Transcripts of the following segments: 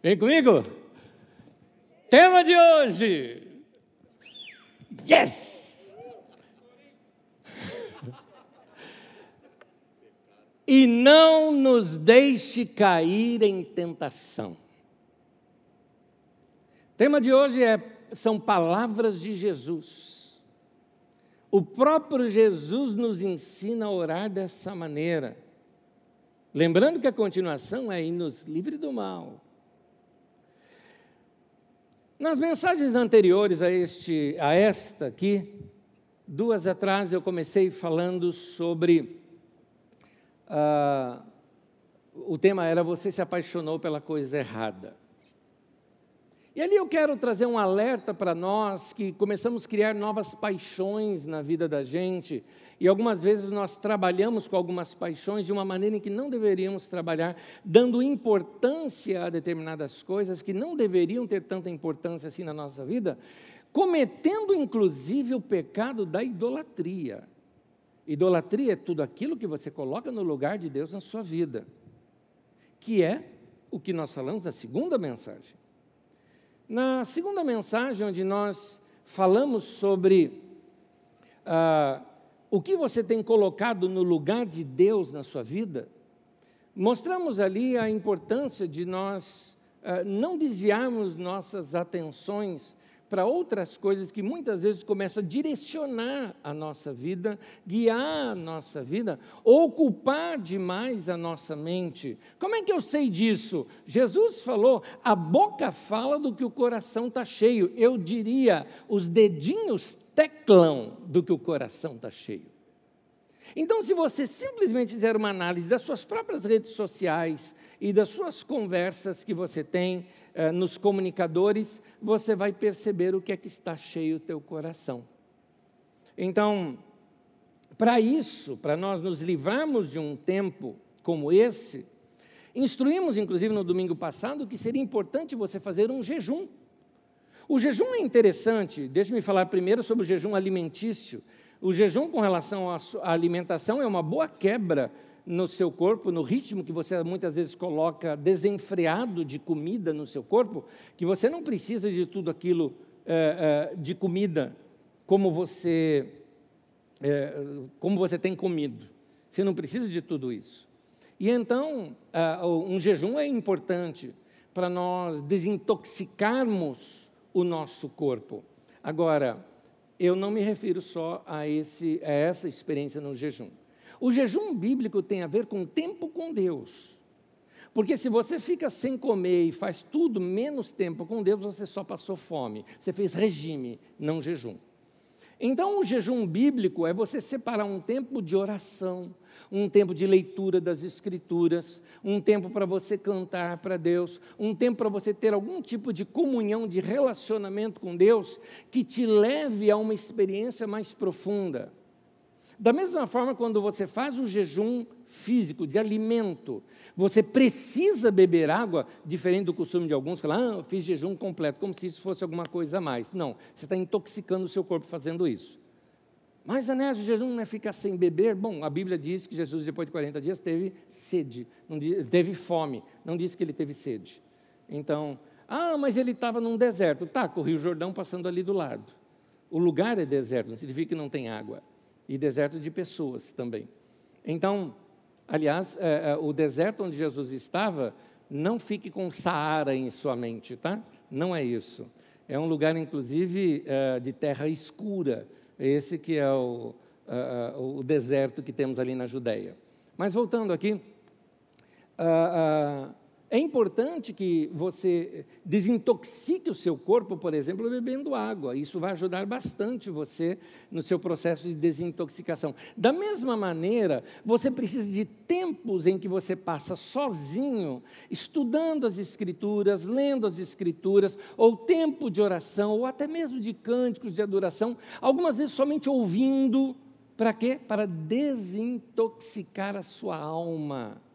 Vem comigo? Tema de hoje. Yes! E não nos deixe cair em tentação. Tema de hoje é, são palavras de Jesus. O próprio Jesus nos ensina a orar dessa maneira. Lembrando que a continuação é: e nos livre do mal. Nas mensagens anteriores a, este, a esta aqui, duas atrás, eu comecei falando sobre. Uh, o tema era Você se apaixonou pela coisa errada. E ali eu quero trazer um alerta para nós que começamos a criar novas paixões na vida da gente, e algumas vezes nós trabalhamos com algumas paixões de uma maneira em que não deveríamos trabalhar, dando importância a determinadas coisas que não deveriam ter tanta importância assim na nossa vida, cometendo inclusive o pecado da idolatria. Idolatria é tudo aquilo que você coloca no lugar de Deus na sua vida, que é o que nós falamos na segunda mensagem. Na segunda mensagem, onde nós falamos sobre ah, o que você tem colocado no lugar de Deus na sua vida, mostramos ali a importância de nós uh, não desviarmos nossas atenções para outras coisas que muitas vezes começam a direcionar a nossa vida, guiar a nossa vida, ocupar demais a nossa mente. Como é que eu sei disso? Jesus falou: a boca fala do que o coração está cheio. Eu diria, os dedinhos teclam do que o coração está cheio. Então, se você simplesmente fizer uma análise das suas próprias redes sociais e das suas conversas que você tem eh, nos comunicadores, você vai perceber o que é que está cheio o teu coração. Então, para isso, para nós nos livrarmos de um tempo como esse, instruímos, inclusive no domingo passado, que seria importante você fazer um jejum. O jejum é interessante, deixe-me falar primeiro sobre o jejum alimentício. O jejum com relação à alimentação é uma boa quebra no seu corpo, no ritmo que você muitas vezes coloca desenfreado de comida no seu corpo, que você não precisa de tudo aquilo é, é, de comida como você, é, como você tem comido. Você não precisa de tudo isso. E então, um jejum é importante para nós desintoxicarmos o nosso corpo. Agora, eu não me refiro só a, esse, a essa experiência no jejum. O jejum bíblico tem a ver com tempo com Deus. Porque se você fica sem comer e faz tudo menos tempo com Deus, você só passou fome. Você fez regime, não jejum. Então, o jejum bíblico é você separar um tempo de oração, um tempo de leitura das Escrituras, um tempo para você cantar para Deus, um tempo para você ter algum tipo de comunhão, de relacionamento com Deus, que te leve a uma experiência mais profunda. Da mesma forma, quando você faz o jejum físico, de alimento, você precisa beber água, diferente do costume de alguns, falar, ah, eu fiz jejum completo, como se isso fosse alguma coisa a mais. Não, você está intoxicando o seu corpo fazendo isso. Mas, Anésio, o jejum não é ficar sem beber? Bom, a Bíblia diz que Jesus, depois de 40 dias, teve sede, não, teve fome, não disse que ele teve sede. Então, ah, mas ele estava num deserto. Tá, com o Rio Jordão passando ali do lado. O lugar é deserto, não significa que não tem água. E deserto de pessoas também. Então, aliás, é, é, o deserto onde Jesus estava, não fique com Saara em sua mente, tá? Não é isso. É um lugar, inclusive, é, de terra escura esse que é o, uh, o deserto que temos ali na Judéia. Mas voltando aqui, uh, é importante que você desintoxique o seu corpo, por exemplo, bebendo água. Isso vai ajudar bastante você no seu processo de desintoxicação. Da mesma maneira, você precisa de tempos em que você passa sozinho, estudando as Escrituras, lendo as Escrituras, ou tempo de oração, ou até mesmo de cânticos de adoração, algumas vezes somente ouvindo. Para quê? Para desintoxicar a sua alma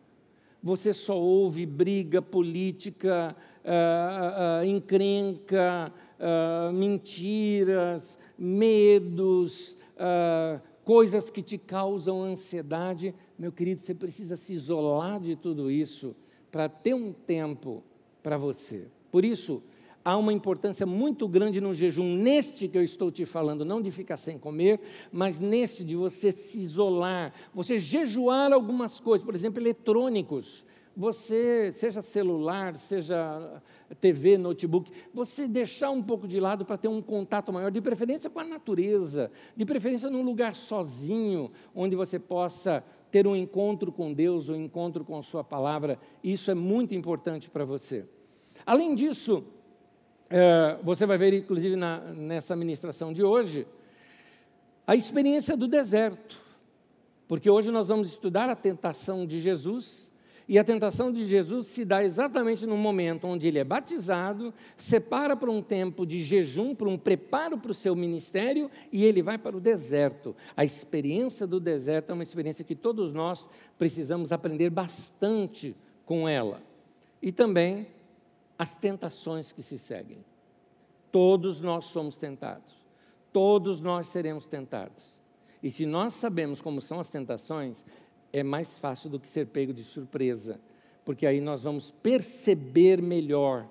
você só ouve briga política, uh, uh, encrenca, uh, mentiras, medos, coisas que te causam ansiedade, meu querido, você precisa se isolar de tudo isso para ter um tempo para você. Por isso, há uma importância muito grande no jejum, neste que eu estou te falando, não de ficar sem comer, mas neste de você se isolar, você jejuar algumas coisas, por exemplo, eletrônicos. Você, seja celular, seja TV, notebook, você deixar um pouco de lado para ter um contato maior, de preferência com a natureza, de preferência num lugar sozinho, onde você possa ter um encontro com Deus, um encontro com a Sua palavra. Isso é muito importante para você. Além disso, é, você vai ver, inclusive, na, nessa ministração de hoje, a experiência do deserto. Porque hoje nós vamos estudar a tentação de Jesus, e a tentação de Jesus se dá exatamente no momento onde ele é batizado, separa para um tempo de jejum, para um preparo para o seu ministério, e ele vai para o deserto. A experiência do deserto é uma experiência que todos nós precisamos aprender bastante com ela. E também as tentações que se seguem. Todos nós somos tentados, todos nós seremos tentados. E se nós sabemos como são as tentações, é mais fácil do que ser pego de surpresa, porque aí nós vamos perceber melhor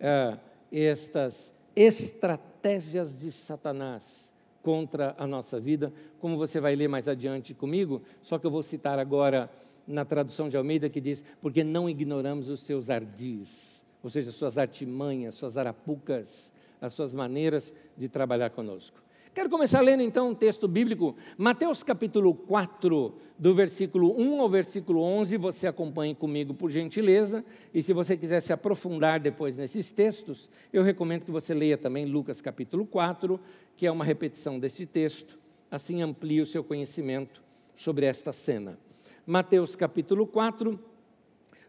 é, estas estratégias de Satanás contra a nossa vida, como você vai ler mais adiante comigo, só que eu vou citar agora na tradução de Almeida que diz: porque não ignoramos os seus ardis ou seja, suas artimanhas, suas arapucas, as suas maneiras de trabalhar conosco. Quero começar lendo então um texto bíblico, Mateus capítulo 4, do versículo 1 ao versículo 11, você acompanhe comigo por gentileza, e se você quiser se aprofundar depois nesses textos, eu recomendo que você leia também Lucas capítulo 4, que é uma repetição desse texto, assim amplie o seu conhecimento sobre esta cena. Mateus capítulo 4,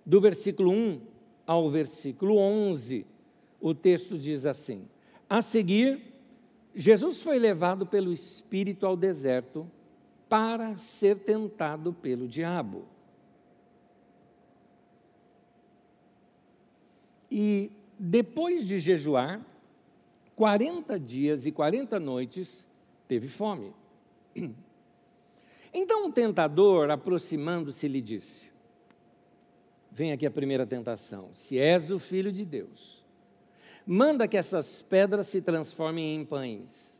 do versículo 1 ao versículo 11, o texto diz assim: A seguir, Jesus foi levado pelo Espírito ao deserto para ser tentado pelo diabo. E depois de jejuar, 40 dias e 40 noites, teve fome. Então o tentador, aproximando-se, lhe disse: Vem aqui a primeira tentação. Se és o filho de Deus, manda que essas pedras se transformem em pães.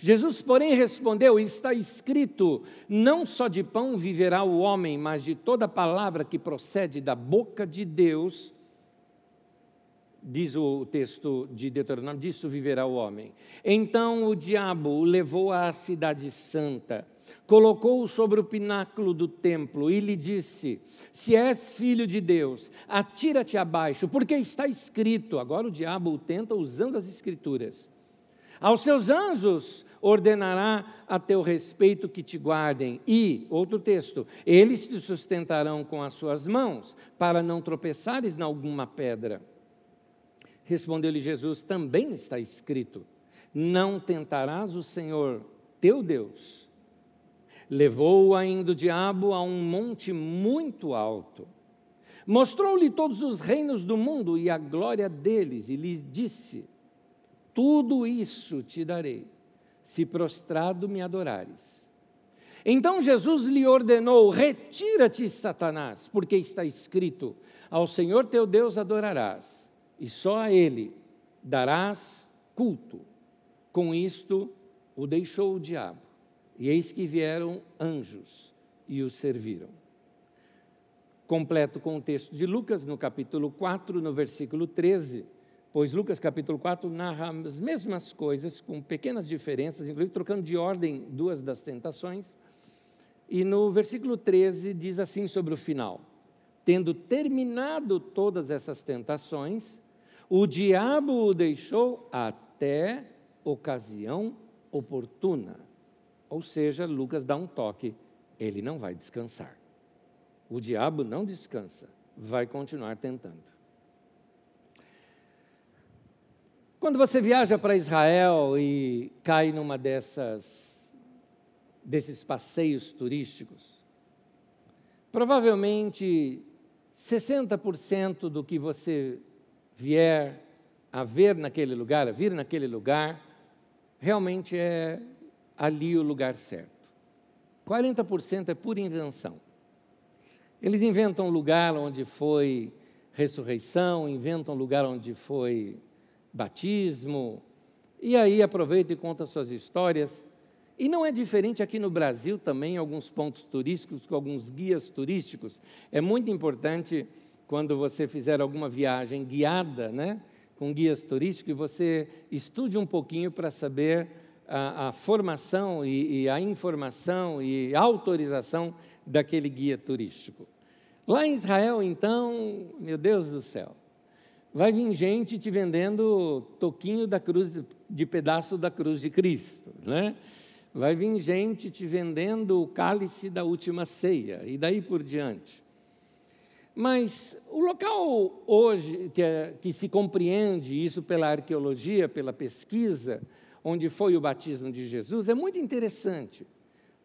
Jesus, porém, respondeu: Está escrito: Não só de pão viverá o homem, mas de toda palavra que procede da boca de Deus. Diz o texto de Deuteronômio: Disso viverá o homem. Então o diabo o levou à cidade santa colocou-o sobre o pináculo do templo e lhe disse: Se és filho de Deus, atira-te abaixo, porque está escrito. Agora o diabo o tenta usando as escrituras. Aos seus anjos ordenará a teu respeito que te guardem, e, outro texto, eles te sustentarão com as suas mãos, para não tropeçares em alguma pedra. Respondeu-lhe Jesus: Também está escrito: Não tentarás o Senhor teu Deus. Levou ainda o diabo a um monte muito alto. Mostrou-lhe todos os reinos do mundo e a glória deles, e lhe disse: Tudo isso te darei, se prostrado me adorares. Então Jesus lhe ordenou: Retira-te, Satanás, porque está escrito: Ao Senhor teu Deus adorarás, e só a Ele darás culto. Com isto o deixou o diabo e eis que vieram anjos e o serviram. Completo com o texto de Lucas, no capítulo 4, no versículo 13, pois Lucas capítulo 4 narra as mesmas coisas, com pequenas diferenças, inclusive trocando de ordem duas das tentações. E no versículo 13 diz assim sobre o final: Tendo terminado todas essas tentações, o diabo o deixou até ocasião oportuna. Ou seja, Lucas dá um toque, ele não vai descansar. O diabo não descansa, vai continuar tentando. Quando você viaja para Israel e cai numa dessas desses passeios turísticos, provavelmente 60% do que você vier a ver naquele lugar, a vir naquele lugar, realmente é ali o lugar certo. 40% é pura invenção. Eles inventam lugar onde foi ressurreição, inventam lugar onde foi batismo, e aí aproveita e conta suas histórias. E não é diferente aqui no Brasil também, alguns pontos turísticos, com alguns guias turísticos. É muito importante quando você fizer alguma viagem guiada, né, com guias turísticos, e você estude um pouquinho para saber a, a formação e, e a informação e autorização daquele guia turístico. Lá em Israel, então, meu Deus do céu, vai vir gente te vendendo toquinho da cruz, de pedaço da cruz de Cristo, né? Vai vir gente te vendendo o cálice da última ceia e daí por diante. Mas o local hoje que, é, que se compreende isso pela arqueologia, pela pesquisa, onde foi o batismo de Jesus, é muito interessante,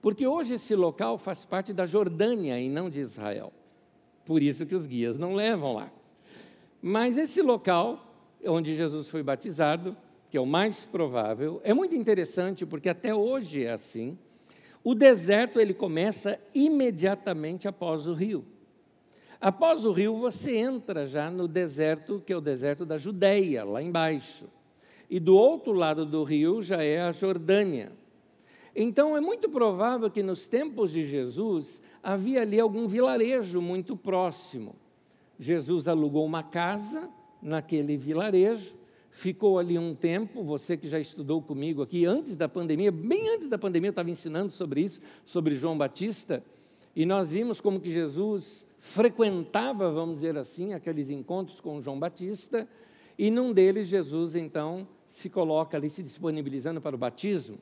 porque hoje esse local faz parte da Jordânia e não de Israel. Por isso que os guias não levam lá. Mas esse local onde Jesus foi batizado, que é o mais provável, é muito interessante porque até hoje é assim. O deserto ele começa imediatamente após o rio. Após o rio, você entra já no deserto, que é o deserto da Judéia, lá embaixo. E do outro lado do rio já é a Jordânia. Então é muito provável que nos tempos de Jesus havia ali algum vilarejo muito próximo. Jesus alugou uma casa naquele vilarejo, ficou ali um tempo. Você que já estudou comigo aqui antes da pandemia, bem antes da pandemia, eu estava ensinando sobre isso, sobre João Batista, e nós vimos como que Jesus frequentava, vamos dizer assim, aqueles encontros com João Batista, e num deles Jesus então se coloca ali se disponibilizando para o batismo.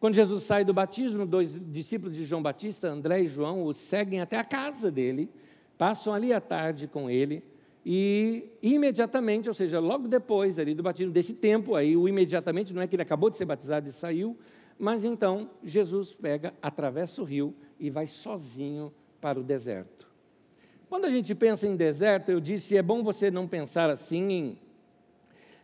Quando Jesus sai do batismo, dois discípulos de João Batista, André e João, o seguem até a casa dele, passam ali à tarde com ele e imediatamente, ou seja, logo depois ali do batismo, desse tempo aí, o imediatamente não é que ele acabou de ser batizado e saiu, mas então Jesus pega, atravessa o rio e vai sozinho para o deserto. Quando a gente pensa em deserto, eu disse, é bom você não pensar assim em,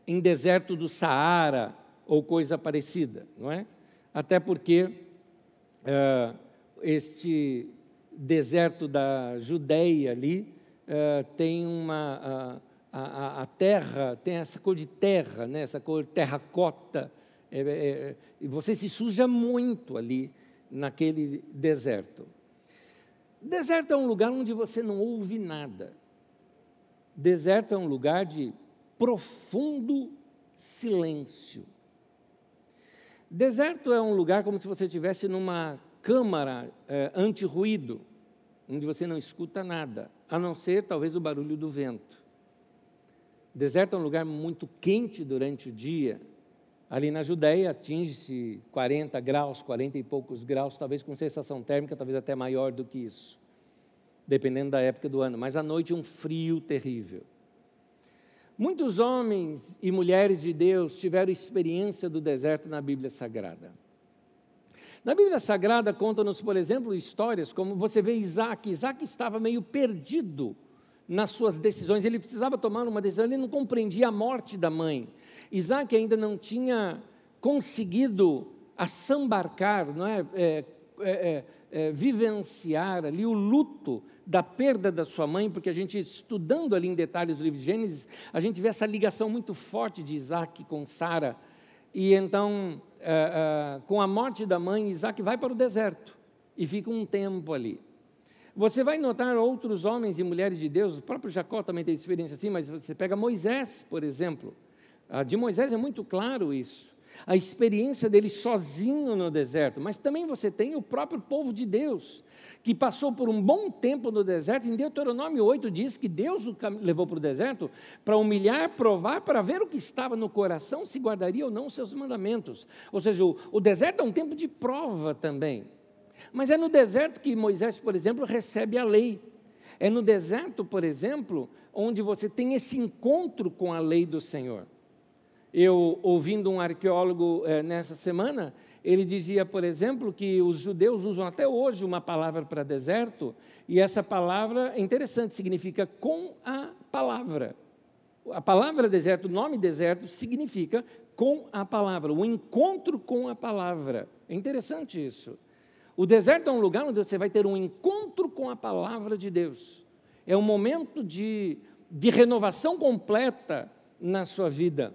em deserto do Saara ou coisa parecida, não é? Até porque uh, este deserto da Judéia ali uh, tem uma. Uh, a, a, terra tem essa cor de terra, né? essa cor terracota, é, é, e você se suja muito ali naquele deserto. Deserto é um lugar onde você não ouve nada. Deserto é um lugar de profundo silêncio. Deserto é um lugar como se você estivesse numa câmara é, anti-ruído, onde você não escuta nada, a não ser talvez o barulho do vento. Deserto é um lugar muito quente durante o dia. Ali na Judéia atinge-se 40 graus, 40 e poucos graus, talvez com sensação térmica, talvez até maior do que isso, dependendo da época do ano. Mas à noite um frio terrível. Muitos homens e mulheres de Deus tiveram experiência do deserto na Bíblia Sagrada. Na Bíblia Sagrada conta-nos, por exemplo, histórias como você vê Isaac. Isaac estava meio perdido nas suas decisões, ele precisava tomar uma decisão, ele não compreendia a morte da mãe. Isaac ainda não tinha conseguido assambarcar, não é? é, é, é, é vivenciar ali o luto da perda da sua mãe, porque a gente, estudando ali em detalhes o livro de Gênesis, a gente vê essa ligação muito forte de Isaac com Sara. E então, é, é, com a morte da mãe, Isaac vai para o deserto e fica um tempo ali. Você vai notar outros homens e mulheres de Deus, o próprio Jacó também teve experiência assim, mas você pega Moisés, por exemplo. A de Moisés é muito claro isso a experiência dele sozinho no deserto, mas também você tem o próprio povo de Deus, que passou por um bom tempo no deserto. Em Deuteronômio 8 diz que Deus o levou para o deserto para humilhar, provar, para ver o que estava no coração, se guardaria ou não os seus mandamentos. Ou seja, o, o deserto é um tempo de prova também. Mas é no deserto que Moisés, por exemplo, recebe a lei. É no deserto, por exemplo, onde você tem esse encontro com a lei do Senhor. Eu, ouvindo um arqueólogo é, nessa semana, ele dizia, por exemplo, que os judeus usam até hoje uma palavra para deserto, e essa palavra é interessante, significa com a palavra. A palavra deserto, o nome deserto, significa com a palavra, o encontro com a palavra. É interessante isso. O deserto é um lugar onde você vai ter um encontro com a palavra de Deus. É um momento de de renovação completa na sua vida.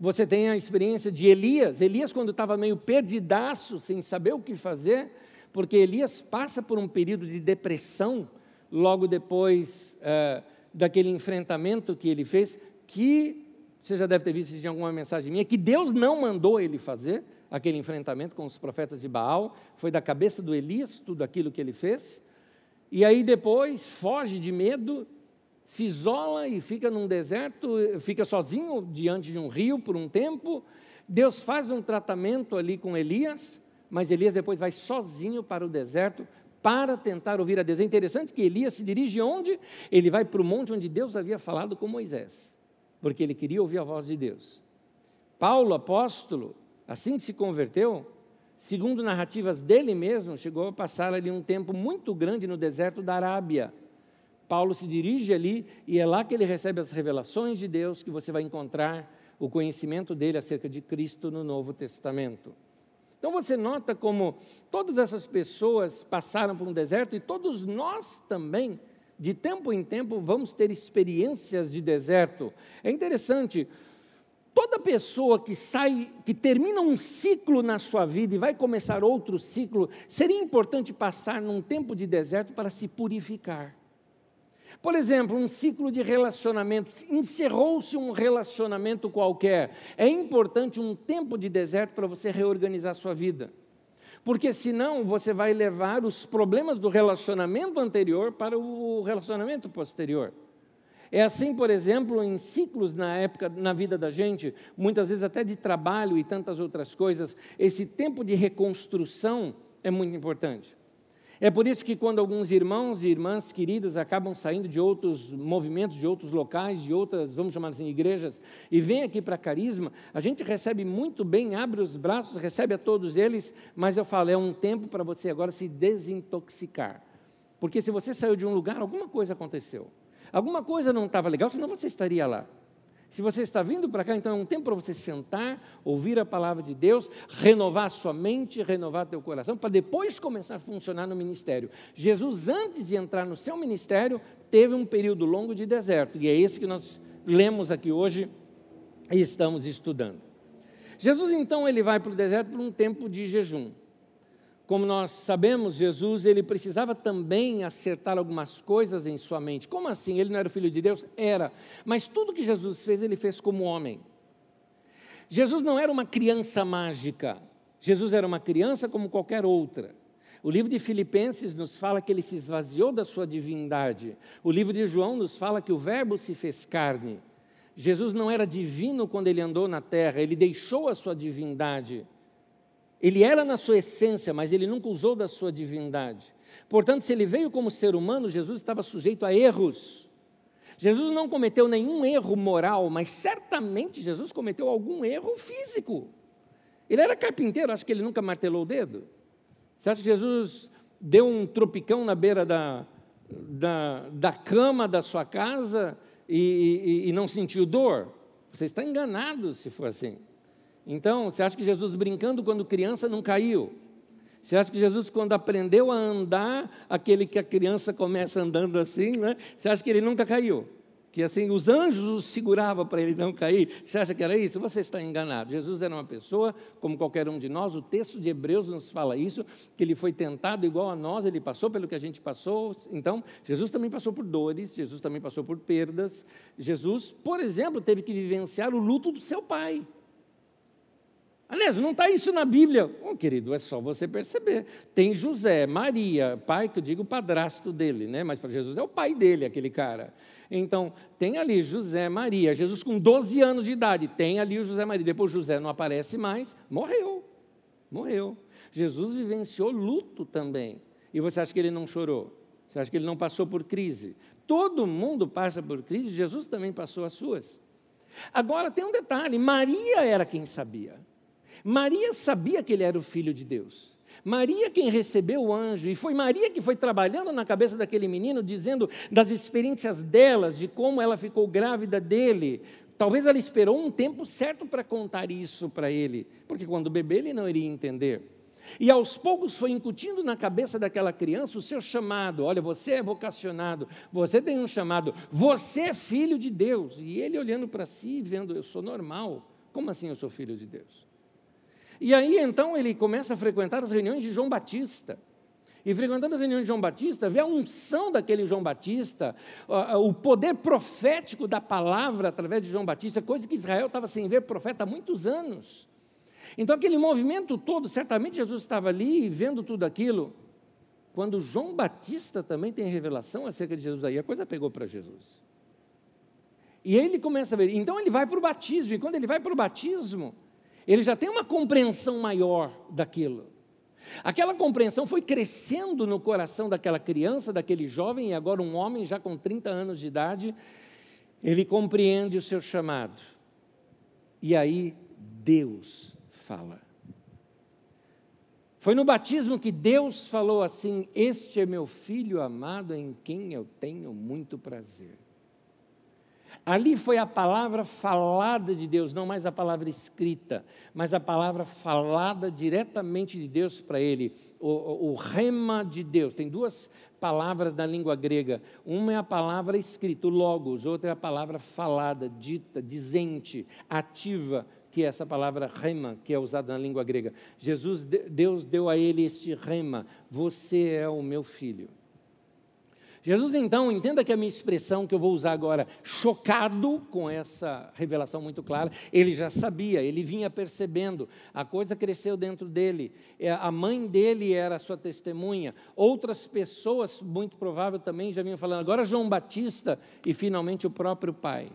Você tem a experiência de Elias. Elias, quando estava meio perdidaço, sem saber o que fazer, porque Elias passa por um período de depressão logo depois é, daquele enfrentamento que ele fez, que você já deve ter visto em alguma mensagem minha, que Deus não mandou ele fazer aquele enfrentamento com os profetas de Baal, foi da cabeça do Elias tudo aquilo que ele fez. E aí depois foge de medo, se isola e fica num deserto, fica sozinho diante de um rio por um tempo. Deus faz um tratamento ali com Elias, mas Elias depois vai sozinho para o deserto para tentar ouvir a Deus. É interessante que Elias se dirige onde? Ele vai para o monte onde Deus havia falado com Moisés, porque ele queria ouvir a voz de Deus. Paulo, apóstolo, assim que se converteu, segundo narrativas dele mesmo, chegou a passar ali um tempo muito grande no deserto da Arábia. Paulo se dirige ali e é lá que ele recebe as revelações de Deus que você vai encontrar o conhecimento dele acerca de Cristo no Novo Testamento. Então você nota como todas essas pessoas passaram por um deserto e todos nós também, de tempo em tempo, vamos ter experiências de deserto. É interessante, toda pessoa que sai, que termina um ciclo na sua vida e vai começar outro ciclo, seria importante passar num tempo de deserto para se purificar. Por exemplo, um ciclo de relacionamento, encerrou-se um relacionamento qualquer. É importante um tempo de deserto para você reorganizar sua vida. Porque senão você vai levar os problemas do relacionamento anterior para o relacionamento posterior. É assim, por exemplo, em ciclos na época, na vida da gente, muitas vezes até de trabalho e tantas outras coisas, esse tempo de reconstrução é muito importante. É por isso que quando alguns irmãos e irmãs queridas acabam saindo de outros movimentos, de outros locais, de outras, vamos chamar assim, igrejas, e vêm aqui para Carisma, a gente recebe muito bem, abre os braços, recebe a todos eles, mas eu falo, é um tempo para você agora se desintoxicar. Porque se você saiu de um lugar, alguma coisa aconteceu. Alguma coisa não estava legal, senão você estaria lá. Se você está vindo para cá, então é um tempo para você sentar, ouvir a palavra de Deus, renovar sua mente, renovar teu coração, para depois começar a funcionar no ministério. Jesus, antes de entrar no seu ministério, teve um período longo de deserto, e é esse que nós lemos aqui hoje e estamos estudando. Jesus, então, ele vai para o deserto por um tempo de jejum. Como nós sabemos, Jesus ele precisava também acertar algumas coisas em sua mente. Como assim? Ele não era o filho de Deus? Era. Mas tudo que Jesus fez, ele fez como homem. Jesus não era uma criança mágica. Jesus era uma criança como qualquer outra. O livro de Filipenses nos fala que ele se esvaziou da sua divindade. O livro de João nos fala que o Verbo se fez carne. Jesus não era divino quando ele andou na terra, ele deixou a sua divindade. Ele era na sua essência, mas ele nunca usou da sua divindade. Portanto, se ele veio como ser humano, Jesus estava sujeito a erros. Jesus não cometeu nenhum erro moral, mas certamente Jesus cometeu algum erro físico. Ele era carpinteiro, acho que ele nunca martelou o dedo. Você acha que Jesus deu um tropicão na beira da, da, da cama da sua casa e, e, e não sentiu dor? Você está enganado se for assim. Então, você acha que Jesus brincando quando criança não caiu? Você acha que Jesus, quando aprendeu a andar, aquele que a criança começa andando assim, né? Você acha que ele nunca caiu? Que assim, os anjos o seguravam para ele não cair. Você acha que era isso? Você está enganado. Jesus era uma pessoa como qualquer um de nós. O texto de Hebreus nos fala isso, que ele foi tentado igual a nós, ele passou pelo que a gente passou. Então, Jesus também passou por dores, Jesus também passou por perdas. Jesus, por exemplo, teve que vivenciar o luto do seu pai. Aliás, não está isso na Bíblia. Oh, querido, é só você perceber. Tem José, Maria, pai, que eu digo padrasto dele, né? Mas para Jesus é o pai dele, aquele cara. Então, tem ali José, Maria. Jesus com 12 anos de idade, tem ali o José Maria. Depois José não aparece mais, morreu. Morreu. Jesus vivenciou luto também. E você acha que ele não chorou? Você acha que ele não passou por crise? Todo mundo passa por crise, Jesus também passou as suas. Agora tem um detalhe: Maria era quem sabia. Maria sabia que ele era o filho de Deus. Maria quem recebeu o anjo, e foi Maria que foi trabalhando na cabeça daquele menino, dizendo das experiências delas, de como ela ficou grávida dele. Talvez ela esperou um tempo certo para contar isso para ele, porque quando bebê ele não iria entender. E aos poucos foi incutindo na cabeça daquela criança o seu chamado. Olha, você é vocacionado, você tem um chamado, você é filho de Deus. E ele olhando para si, vendo, eu sou normal. Como assim eu sou filho de Deus? E aí então ele começa a frequentar as reuniões de João Batista. E frequentando a reunião de João Batista, vê a unção daquele João Batista, o poder profético da palavra através de João Batista, coisa que Israel estava sem ver profeta há muitos anos. Então, aquele movimento todo, certamente Jesus estava ali vendo tudo aquilo. Quando João Batista também tem revelação acerca de Jesus, aí a coisa pegou para Jesus. E ele começa a ver. Então, ele vai para o batismo, e quando ele vai para o batismo, ele já tem uma compreensão maior daquilo. Aquela compreensão foi crescendo no coração daquela criança, daquele jovem, e agora um homem já com 30 anos de idade, ele compreende o seu chamado. E aí Deus fala. Foi no batismo que Deus falou assim: Este é meu filho amado em quem eu tenho muito prazer. Ali foi a palavra falada de Deus, não mais a palavra escrita, mas a palavra falada diretamente de Deus para ele, o, o, rema de Deus. Tem duas palavras na língua grega: uma é a palavra escrita, o logos, outra é a palavra falada, dita, dizente, ativa, que é essa palavra rema, que é usada na língua grega. Jesus, Deus deu a ele este rema: Você é o meu filho. Jesus, então, entenda que a minha expressão que eu vou usar agora, chocado com essa revelação muito clara, ele já sabia, ele vinha percebendo, a coisa cresceu dentro dele, é, a mãe dele era a sua testemunha, outras pessoas, muito provável também, já vinham falando, agora João Batista e finalmente o próprio pai.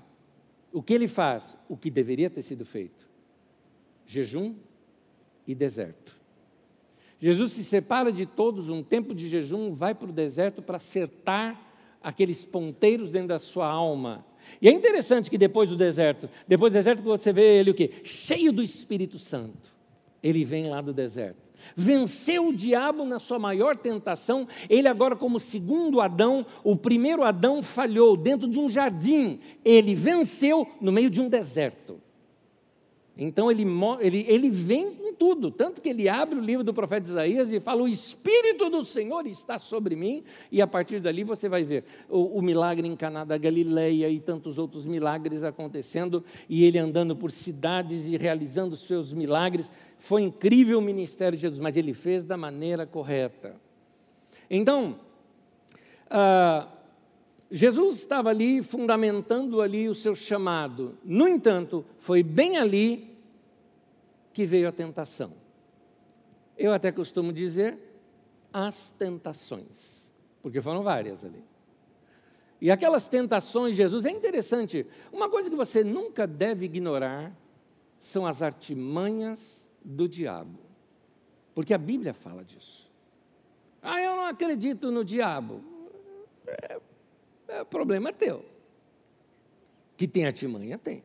O que ele faz? O que deveria ter sido feito: jejum e deserto. Jesus se separa de todos, um tempo de jejum, vai para o deserto para acertar aqueles ponteiros dentro da sua alma. E é interessante que depois do deserto, depois do deserto você vê ele o quê? Cheio do Espírito Santo. Ele vem lá do deserto. Venceu o diabo na sua maior tentação. Ele agora como segundo Adão, o primeiro Adão falhou dentro de um jardim. Ele venceu no meio de um deserto. Então ele, ele, ele vem com tudo, tanto que ele abre o livro do profeta Isaías e fala: O Espírito do Senhor está sobre mim, e a partir dali você vai ver o, o milagre em Caná da Galileia e tantos outros milagres acontecendo, e ele andando por cidades e realizando seus milagres. Foi incrível o ministério de Jesus, mas ele fez da maneira correta. Então, ah, Jesus estava ali fundamentando ali o seu chamado. No entanto, foi bem ali que veio a tentação. Eu até costumo dizer as tentações, porque foram várias ali. E aquelas tentações, Jesus, é interessante, uma coisa que você nunca deve ignorar são as artimanhas do diabo, porque a Bíblia fala disso. Ah, eu não acredito no diabo. É, é, problema é teu. Que tem artimanha, tem.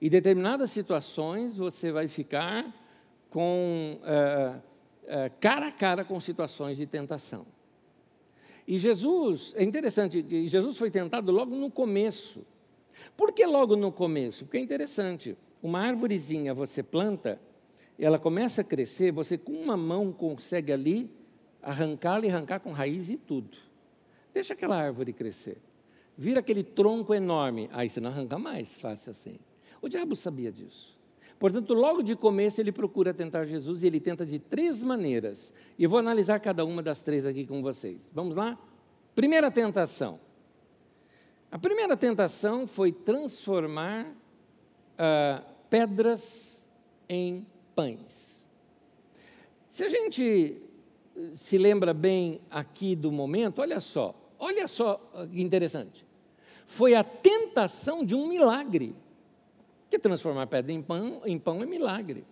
E determinadas situações você vai ficar com é, é, cara a cara com situações de tentação. E Jesus, é interessante, Jesus foi tentado logo no começo. Por que logo no começo? Porque é interessante. Uma árvorezinha você planta, ela começa a crescer, você com uma mão consegue ali arrancá-la e arrancar com raiz e tudo. Deixa aquela árvore crescer. Vira aquele tronco enorme. Aí você não arranca mais fácil assim. O diabo sabia disso. Portanto, logo de começo, ele procura tentar Jesus e ele tenta de três maneiras. E eu vou analisar cada uma das três aqui com vocês. Vamos lá? Primeira tentação. A primeira tentação foi transformar uh, pedras em pães. Se a gente se lembra bem aqui do momento, olha só. Olha só que interessante. Foi a tentação de um milagre. Que transformar pedra em pão, em pão é milagre.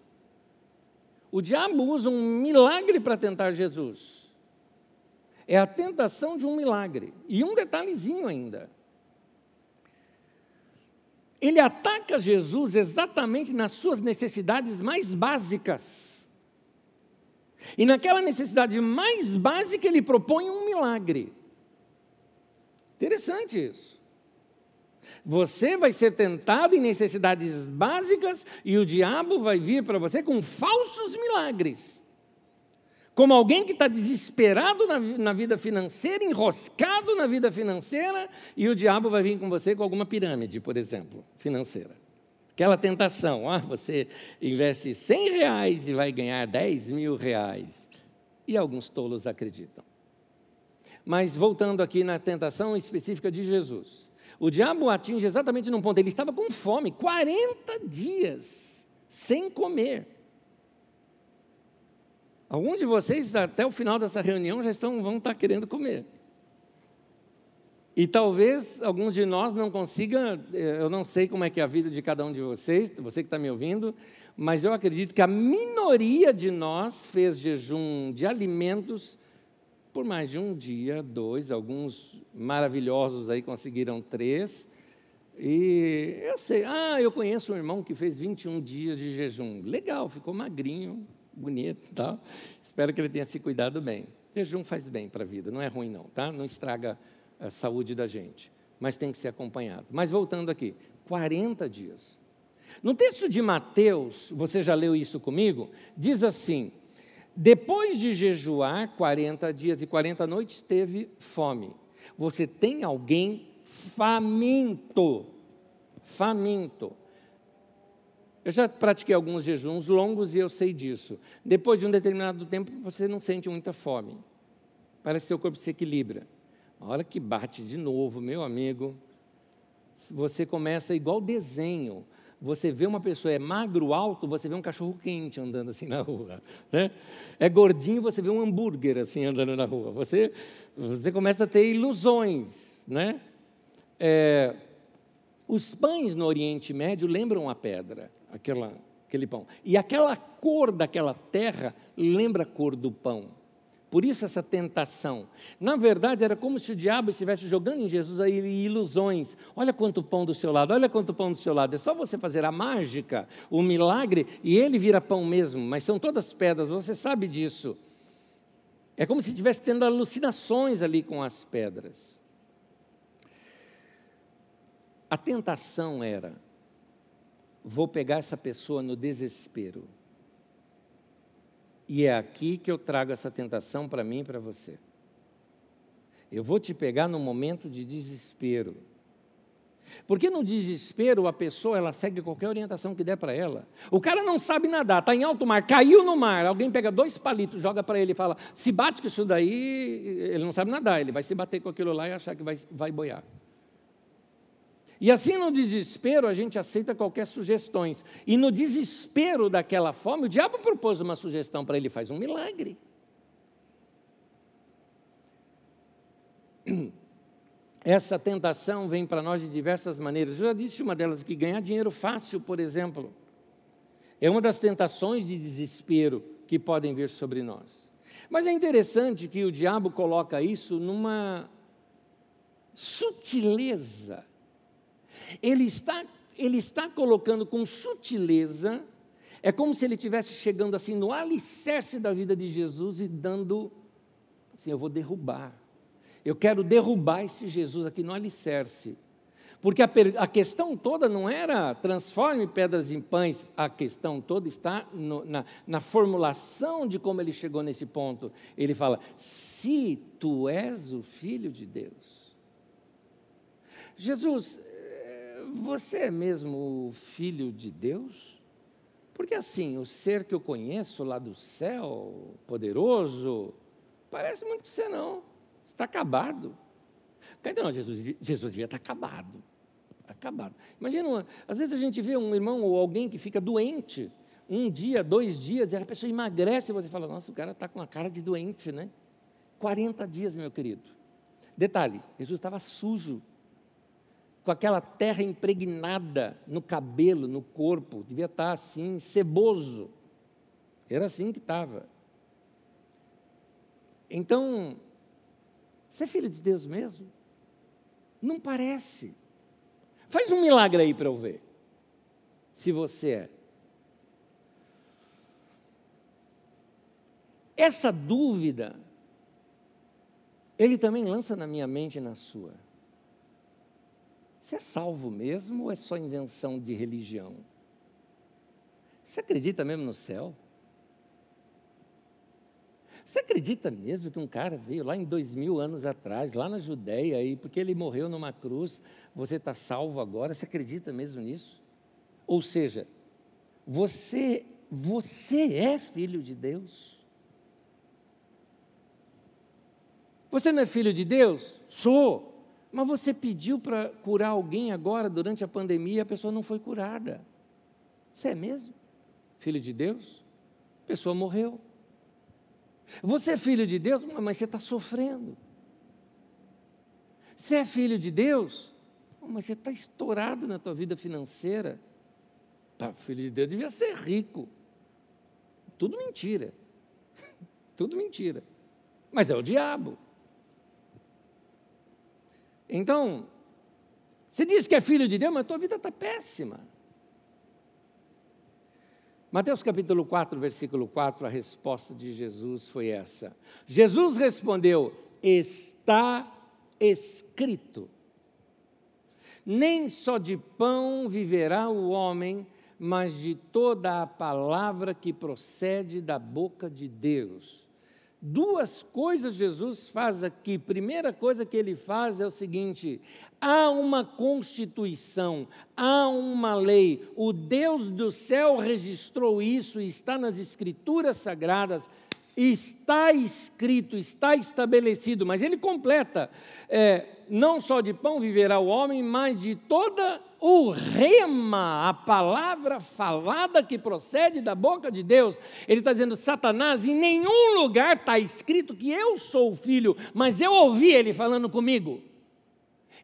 O diabo usa um milagre para tentar Jesus. É a tentação de um milagre. E um detalhezinho ainda. Ele ataca Jesus exatamente nas suas necessidades mais básicas. E naquela necessidade mais básica, ele propõe um milagre. Interessante isso. Você vai ser tentado em necessidades básicas e o diabo vai vir para você com falsos milagres. como alguém que está desesperado na, na, vida financeira, enroscado na vida financeira, e o diabo vai vir com você com alguma pirâmide, por exemplo, financeira. Aquela tentação, ah, você investe 100 reais e vai ganhar 10 mil reais. E alguns tolos acreditam. Mas voltando aqui na tentação específica de Jesus. O diabo atinge exatamente num ponto. Ele estava com fome, 40 dias, sem comer. Alguns de vocês, até o final dessa reunião, já estão, vão estar querendo comer. E talvez alguns de nós não consiga, eh, eu não sei como é que é a vida de cada um de vocês, você que está me ouvindo, mas eu acredito que a minoria de nós fez jejum de alimentos por mais de um dia, dois, alguns maravilhosos aí conseguiram três. E eu sei, ah, eu conheço um irmão que fez 21 dias de jejum. Legal, ficou magrinho, bonito tá? Espero que ele tenha se cuidado bem. Jejum faz bem para a vida, não é ruim não, tá? Não estraga a saúde da gente, mas tem que ser acompanhado. Mas voltando aqui, 40 dias. No texto de Mateus, você já leu isso comigo? Diz assim: depois de jejuar 40 dias e 40 noites, teve fome. Você tem alguém faminto. Faminto. Eu já pratiquei alguns jejuns longos e eu sei disso. Depois de um determinado tempo, você não sente muita fome. Parece que seu corpo se equilibra. A hora que bate de novo, meu amigo, você começa igual desenho você vê uma pessoa é magro, alto, você vê um cachorro quente andando assim na rua. Né? É gordinho, você vê um hambúrguer assim andando na rua. Você, você começa a ter ilusões. Né? É, os pães no Oriente Médio lembram a pedra, aquela, aquele pão. E aquela cor daquela terra lembra a cor do pão. Por isso essa tentação. Na verdade, era como se o diabo estivesse jogando em Jesus aí ilusões. Olha quanto pão do seu lado, olha quanto pão do seu lado. É só você fazer a mágica, o milagre, e ele vira pão mesmo. Mas são todas pedras, você sabe disso. É como se estivesse tendo alucinações ali com as pedras. A tentação era: vou pegar essa pessoa no desespero e é aqui que eu trago essa tentação para mim e para você. Eu vou te pegar no momento de desespero. Porque no desespero a pessoa ela segue qualquer orientação que der para ela. O cara não sabe nadar, está em alto mar, caiu no mar, alguém pega dois palitos, joga para ele e fala: se bate com isso daí, ele não sabe nadar, ele vai se bater com aquilo lá e achar que vai, vai boiar. E assim, no desespero, a gente aceita qualquer sugestões. E no desespero daquela fome, o diabo propôs uma sugestão para ele, faz um milagre. Essa tentação vem para nós de diversas maneiras. Eu já disse uma delas que ganhar dinheiro fácil, por exemplo, é uma das tentações de desespero que podem vir sobre nós. Mas é interessante que o diabo coloca isso numa sutileza ele está, ele está colocando com sutileza, é como se ele estivesse chegando assim no alicerce da vida de Jesus e dando, assim, eu vou derrubar. Eu quero derrubar esse Jesus aqui no alicerce. Porque a, a, questão toda não era transforme pedras em pães, a questão toda está no, na, na, formulação de como ele chegou nesse ponto. Ele fala: se tu és o filho de Deus. Jesus, você é mesmo o filho de Deus? Porque assim, o ser que eu conheço lá do céu, poderoso, parece muito que você não. Está acabado. Então, Jesus, Jesus devia estar acabado. Acabado. Imagina, às vezes a gente vê um irmão ou alguém que fica doente, um dia, dois dias, e a pessoa emagrece e você fala, nossa, o cara está com a cara de doente, né? 40 dias, meu querido. Detalhe, Jesus estava sujo com aquela terra impregnada no cabelo, no corpo, devia estar assim, ceboso. Era assim que estava. Então, você é filho de Deus mesmo? Não parece. Faz um milagre aí para eu ver. Se você é. Essa dúvida, ele também lança na minha mente e na sua. Você é salvo mesmo ou é só invenção de religião? Você acredita mesmo no céu? Você acredita mesmo que um cara veio lá em dois mil anos atrás, lá na Judéia, e porque ele morreu numa cruz, você está salvo agora? Você acredita mesmo nisso? Ou seja, você, você é filho de Deus? Você não é filho de Deus? Sou. Mas você pediu para curar alguém agora, durante a pandemia, e a pessoa não foi curada. Você é mesmo? Filho de Deus? A pessoa morreu. Você é filho de Deus, mas você está sofrendo. Você é filho de Deus, mas você está estourado na tua vida financeira. Tá, filho de Deus devia ser rico. Tudo mentira. Tudo mentira. Mas é o diabo. Então, você diz que é filho de Deus, mas a tua vida está péssima. Mateus capítulo 4, versículo 4, a resposta de Jesus foi essa. Jesus respondeu: Está escrito. Nem só de pão viverá o homem, mas de toda a palavra que procede da boca de Deus. Duas coisas Jesus faz aqui. Primeira coisa que ele faz é o seguinte: há uma constituição, há uma lei. O Deus do céu registrou isso e está nas escrituras sagradas. Está escrito, está estabelecido, mas ele completa: é, não só de pão viverá o homem, mas de toda o rema, a palavra falada que procede da boca de Deus. Ele está dizendo, Satanás, em nenhum lugar está escrito que eu sou o filho, mas eu ouvi ele falando comigo.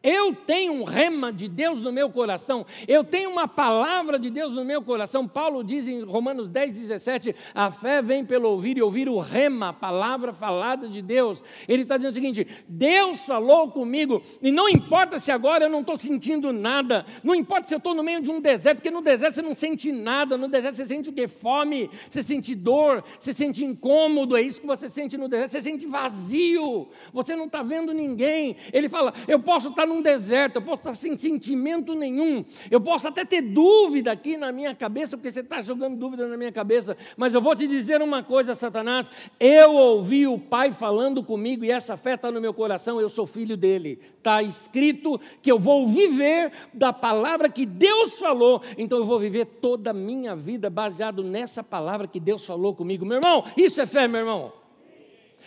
Eu tenho um rema de Deus no meu coração, eu tenho uma palavra de Deus no meu coração. Paulo diz em Romanos 10, 17: a fé vem pelo ouvir e ouvir o rema, a palavra falada de Deus. Ele está dizendo o seguinte: Deus falou comigo, e não importa se agora eu não estou sentindo nada, não importa se eu estou no meio de um deserto, porque no deserto você não sente nada, no deserto você sente o que? Fome, você sente dor, você sente incômodo, é isso que você sente no deserto, você sente vazio, você não está vendo ninguém. Ele fala: eu posso estar num deserto, eu posso estar sem sentimento nenhum, eu posso até ter dúvida aqui na minha cabeça, porque você está jogando dúvida na minha cabeça, mas eu vou te dizer uma coisa, Satanás: eu ouvi o Pai falando comigo e essa fé está no meu coração, eu sou filho dele. Está escrito que eu vou viver da palavra que Deus falou, então eu vou viver toda a minha vida baseado nessa palavra que Deus falou comigo. Meu irmão, isso é fé, meu irmão.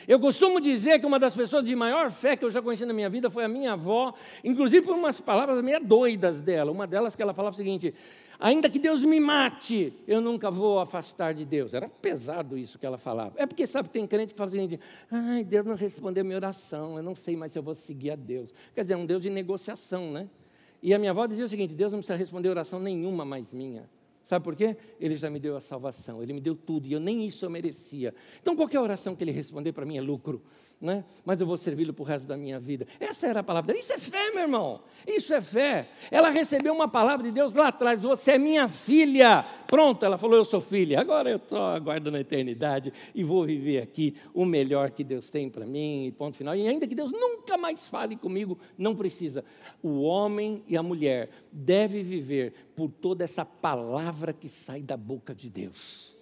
Eu costumo dizer que uma das pessoas de maior fé que eu já conheci na minha vida foi a minha avó, inclusive por umas palavras meio doidas dela. Uma delas que ela falava o seguinte: ainda que Deus me mate, eu nunca vou afastar de Deus. Era pesado isso que ela falava. É porque, sabe, tem crente que fala o seguinte: ai, Deus não respondeu minha oração, eu não sei mais se eu vou seguir a Deus. Quer dizer, é um Deus de negociação, né? E a minha avó dizia o seguinte: Deus não precisa responder oração nenhuma mais minha. Sabe por quê? Ele já me deu a salvação, ele me deu tudo e eu nem isso eu merecia. Então qualquer oração que ele responder para mim é lucro né? mas eu vou servi-lo para o resto da minha vida. Essa era a palavra Isso é fé, meu irmão. Isso é fé. Ela recebeu uma palavra de Deus lá atrás: Você é minha filha. Pronto, ela falou: Eu sou filha. Agora eu estou aguardando a eternidade e vou viver aqui o melhor que Deus tem para mim. Ponto final. E ainda que Deus nunca mais fale comigo, não precisa. O homem e a mulher devem viver por toda essa palavra que sai da boca de Deus.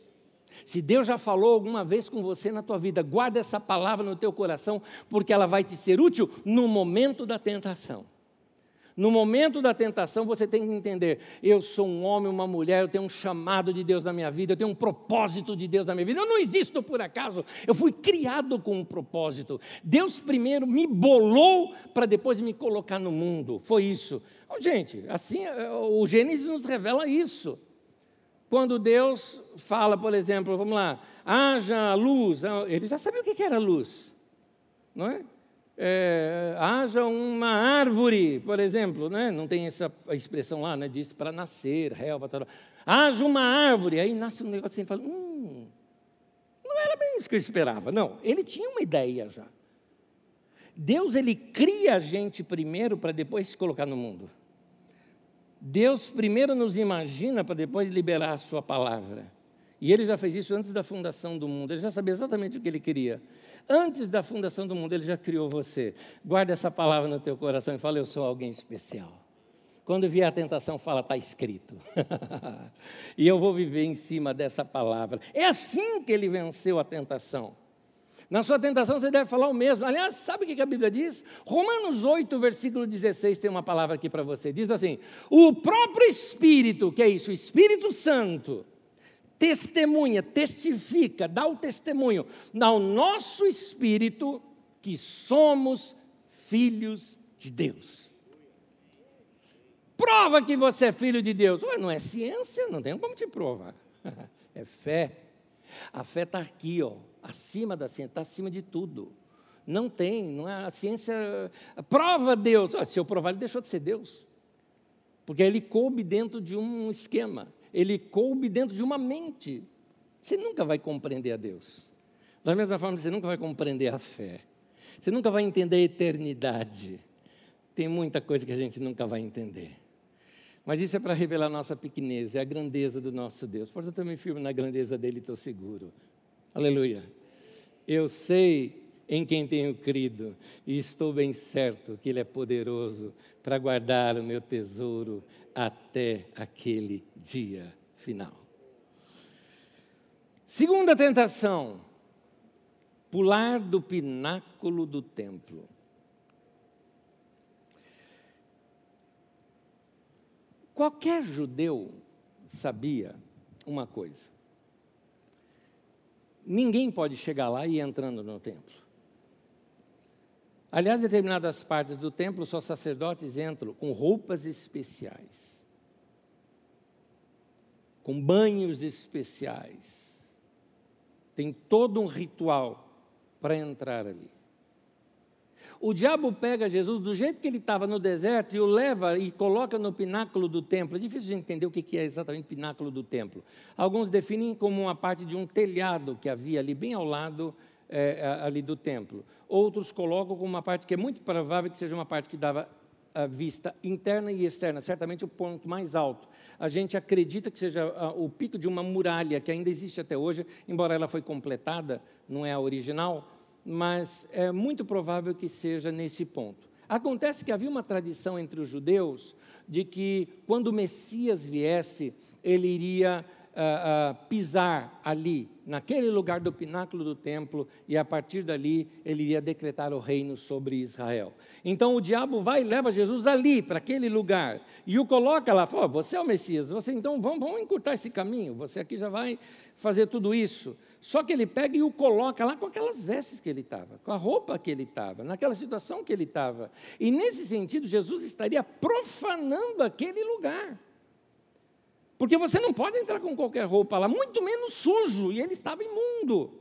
Se Deus já falou alguma vez com você na tua vida, guarda essa palavra no teu coração, porque ela vai te ser útil no momento da tentação. No momento da tentação, você tem que entender: eu sou um homem, uma mulher, eu tenho um chamado de Deus na minha vida, eu tenho um propósito de Deus na minha vida. Eu não existo por acaso, eu fui criado com um propósito. Deus primeiro me bolou para depois me colocar no mundo. Foi isso. Oh, gente, assim, eh, o Gênesis nos revela isso. Quando Deus fala, por exemplo, vamos lá, haja luz, ah, ele já sabia o que era luz, não é? é haja uma árvore, por exemplo, né? não tem essa expressão lá, né? diz para nascer, relva, tal. haja uma árvore, aí nasce um negócio assim, fala, hum, não era bem isso que eu esperava, não, ele tinha uma ideia já. Deus, ele cria a gente primeiro para depois se colocar no mundo. Deus primeiro nos imagina para depois liberar a sua palavra. E ele já fez isso antes da fundação do mundo. Ele já sabia exatamente o que ele queria. Antes da fundação do mundo, ele já criou você. Guarda essa palavra no teu coração e fala: Eu sou alguém especial. Quando vier a tentação, fala: Está escrito. e eu vou viver em cima dessa palavra. É assim que ele venceu a tentação. Na sua tentação você deve falar o mesmo. Aliás, sabe o que a Bíblia diz? Romanos 8, versículo 16, tem uma palavra aqui para você. Diz assim: O próprio Espírito, que é isso? O Espírito Santo, testemunha, testifica, dá o testemunho ao nosso espírito que somos filhos de Deus. Prova que você é filho de Deus. Ué, não é ciência, não tem como te provar. É fé. A fé está aqui, ó, acima da ciência, está acima de tudo. Não tem, não é a ciência. Prova Deus. se eu provar, ele deixou de ser Deus. Porque ele coube dentro de um esquema, ele coube dentro de uma mente. Você nunca vai compreender a Deus. Da mesma forma, você nunca vai compreender a fé. Você nunca vai entender a eternidade. Tem muita coisa que a gente nunca vai entender. Mas isso é para revelar a nossa pequenez, é a grandeza do nosso Deus. Portanto, eu me firmo na grandeza dele e estou seguro. Aleluia. Eu sei em quem tenho crido e estou bem certo que Ele é poderoso para guardar o meu tesouro até aquele dia final. Segunda tentação: pular do pináculo do templo. Qualquer judeu sabia uma coisa: ninguém pode chegar lá e ir entrando no templo. Aliás, determinadas partes do templo, só sacerdotes entram com roupas especiais, com banhos especiais. Tem todo um ritual para entrar ali. O diabo pega Jesus do jeito que ele estava no deserto e o leva e coloca no pináculo do templo. É difícil de entender o que é exatamente pináculo do templo. Alguns definem como uma parte de um telhado que havia ali bem ao lado é, ali do templo. Outros colocam como uma parte que é muito provável que seja uma parte que dava a vista interna e externa, certamente o ponto mais alto. A gente acredita que seja o pico de uma muralha que ainda existe até hoje, embora ela foi completada, não é a original, mas é muito provável que seja nesse ponto. Acontece que havia uma tradição entre os judeus de que quando o Messias viesse, ele iria uh, uh, pisar ali, naquele lugar do pináculo do templo, e a partir dali ele iria decretar o reino sobre Israel. Então o diabo vai e leva Jesus ali, para aquele lugar, e o coloca lá, fala: Você é o Messias, você então vamos, vamos encurtar esse caminho, você aqui já vai fazer tudo isso. Só que ele pega e o coloca lá com aquelas vestes que ele estava, com a roupa que ele estava, naquela situação que ele estava. E nesse sentido, Jesus estaria profanando aquele lugar. Porque você não pode entrar com qualquer roupa lá, muito menos sujo, e ele estava imundo.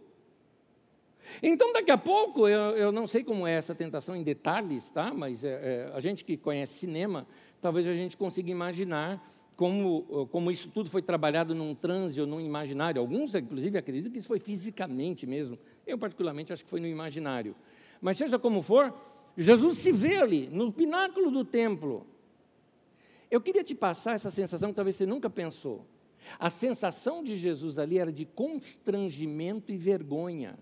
Então, daqui a pouco, eu, eu não sei como é essa tentação em detalhes, tá? mas é, é, a gente que conhece cinema, talvez a gente consiga imaginar como, como isso tudo foi trabalhado num transe ou num imaginário. Alguns, inclusive, acreditam que isso foi fisicamente mesmo. Eu, particularmente, acho que foi no imaginário. Mas, seja como for, Jesus se vê ali, no pináculo do templo. Eu queria te passar essa sensação que talvez você nunca pensou. A sensação de Jesus ali era de constrangimento e vergonha.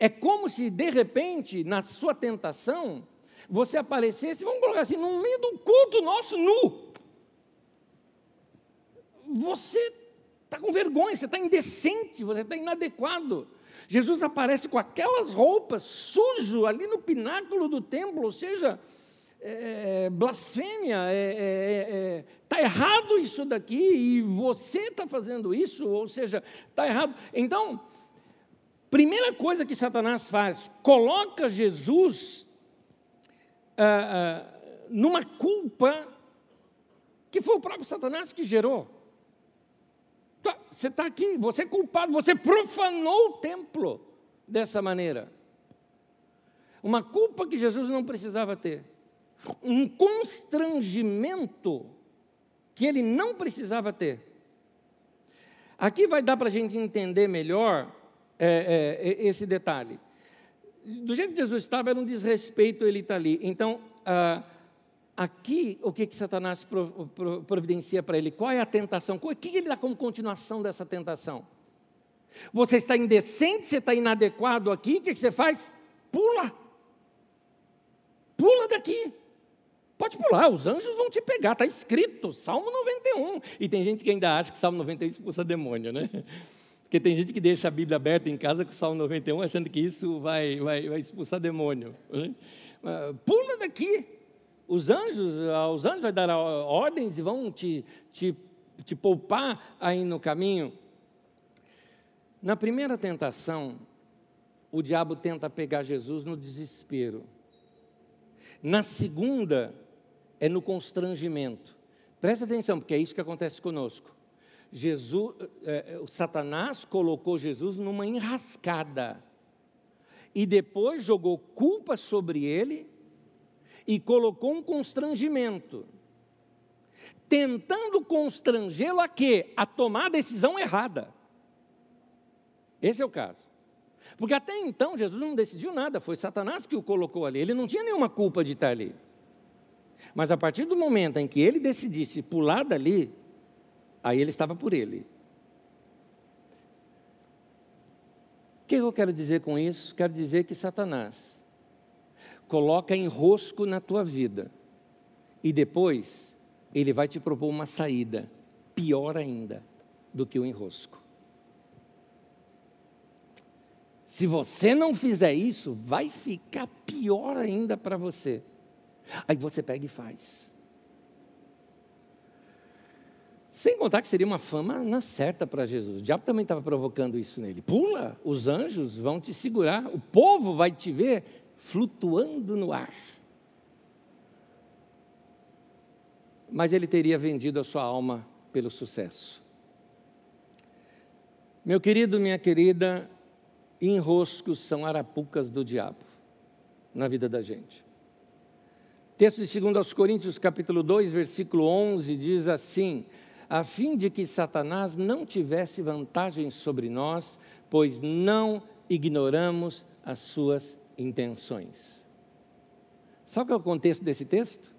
É como se, de repente, na sua tentação, você aparecesse, vamos colocar assim, no meio do culto nosso nu você está com vergonha, você está indecente, você está inadequado. Jesus aparece com aquelas roupas, sujo, ali no pináculo do templo, ou seja, é, é blasfêmia, está é, é, é tá errado isso daqui e você está fazendo isso, ou seja, está errado. Então, primeira coisa que Satanás faz, coloca Jesus ah, ah, numa culpa que foi o próprio Satanás que gerou. Tá, você está aqui, você é culpado, você profanou o templo dessa maneira. Uma culpa que Jesus não precisava ter. Um constrangimento que ele não precisava ter. Aqui vai dar para a gente entender melhor é, é, esse detalhe. Do jeito que Jesus estava, era um desrespeito ele estar tá ali. Então, ah, Aqui, o que, que Satanás providencia para ele? Qual é a tentação? O que ele dá como continuação dessa tentação? Você está indecente, você está inadequado aqui, o que, que você faz? Pula. Pula daqui. Pode pular, os anjos vão te pegar, está escrito, Salmo 91. E tem gente que ainda acha que Salmo 91 expulsa demônio, né? Porque tem gente que deixa a Bíblia aberta em casa com o Salmo 91, achando que isso vai, vai, vai expulsar demônio. Né? Pula daqui. Os anjos, os anjos vão dar ordens e vão te, te, te poupar aí no caminho. Na primeira tentação, o diabo tenta pegar Jesus no desespero. Na segunda, é no constrangimento. Presta atenção, porque é isso que acontece conosco. Jesus, é, o Satanás colocou Jesus numa enrascada e depois jogou culpa sobre ele e colocou um constrangimento, tentando constrangê-lo a quê? A tomar a decisão errada. Esse é o caso. Porque até então Jesus não decidiu nada, foi Satanás que o colocou ali. Ele não tinha nenhuma culpa de estar ali. Mas a partir do momento em que ele decidisse pular dali, aí ele estava por ele. O que eu quero dizer com isso? Quero dizer que Satanás coloca enrosco na tua vida e depois ele vai te propor uma saída pior ainda do que o enrosco. Se você não fizer isso, vai ficar pior ainda para você. Aí você pega e faz. Sem contar que seria uma fama na certa para Jesus. O diabo também estava provocando isso nele. Pula, os anjos vão te segurar, o povo vai te ver flutuando no ar. Mas ele teria vendido a sua alma pelo sucesso. Meu querido, minha querida, enroscos são arapucas do diabo na vida da gente. Texto de 2 Coríntios, capítulo 2, versículo 11, diz assim: a fim de que Satanás não tivesse vantagem sobre nós, pois não ignoramos as suas intenções. Sabe qual é o contexto desse texto?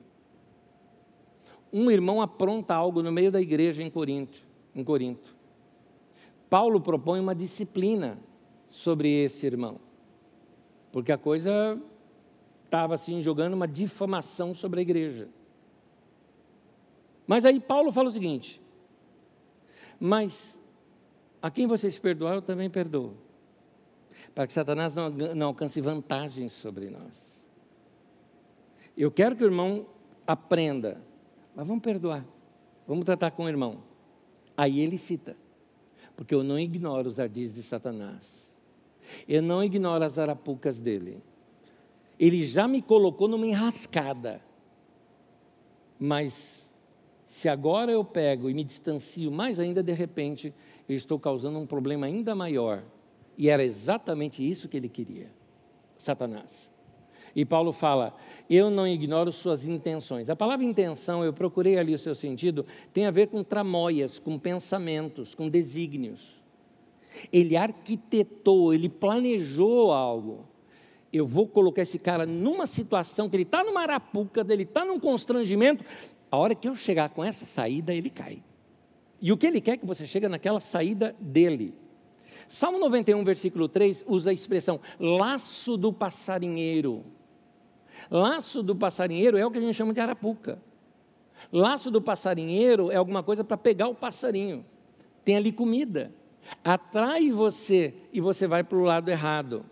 Um irmão apronta algo no meio da igreja em Corinto, em Corinto. Paulo propõe uma disciplina sobre esse irmão, porque a coisa estava assim jogando uma difamação sobre a igreja. Mas aí Paulo fala o seguinte: Mas a quem vocês perdoaram, eu também perdoo, para que Satanás não, não alcance vantagens sobre nós. Eu quero que o irmão aprenda, mas vamos perdoar, vamos tratar com o irmão. Aí ele cita, porque eu não ignoro os ardis de Satanás, eu não ignoro as arapucas dele ele já me colocou numa enrascada. Mas se agora eu pego e me distancio mais ainda, de repente, eu estou causando um problema ainda maior. E era exatamente isso que ele queria, Satanás. E Paulo fala: Eu não ignoro suas intenções. A palavra intenção, eu procurei ali o seu sentido, tem a ver com tramóias, com pensamentos, com desígnios. Ele arquitetou, ele planejou algo eu vou colocar esse cara numa situação que ele está numa arapuca, ele está num constrangimento, a hora que eu chegar com essa saída, ele cai. E o que ele quer é que você chegue naquela saída dele. Salmo 91, versículo 3, usa a expressão laço do passarinheiro. Laço do passarinheiro é o que a gente chama de arapuca. Laço do passarinheiro é alguma coisa para pegar o passarinho. Tem ali comida. Atrai você e você vai para o lado errado.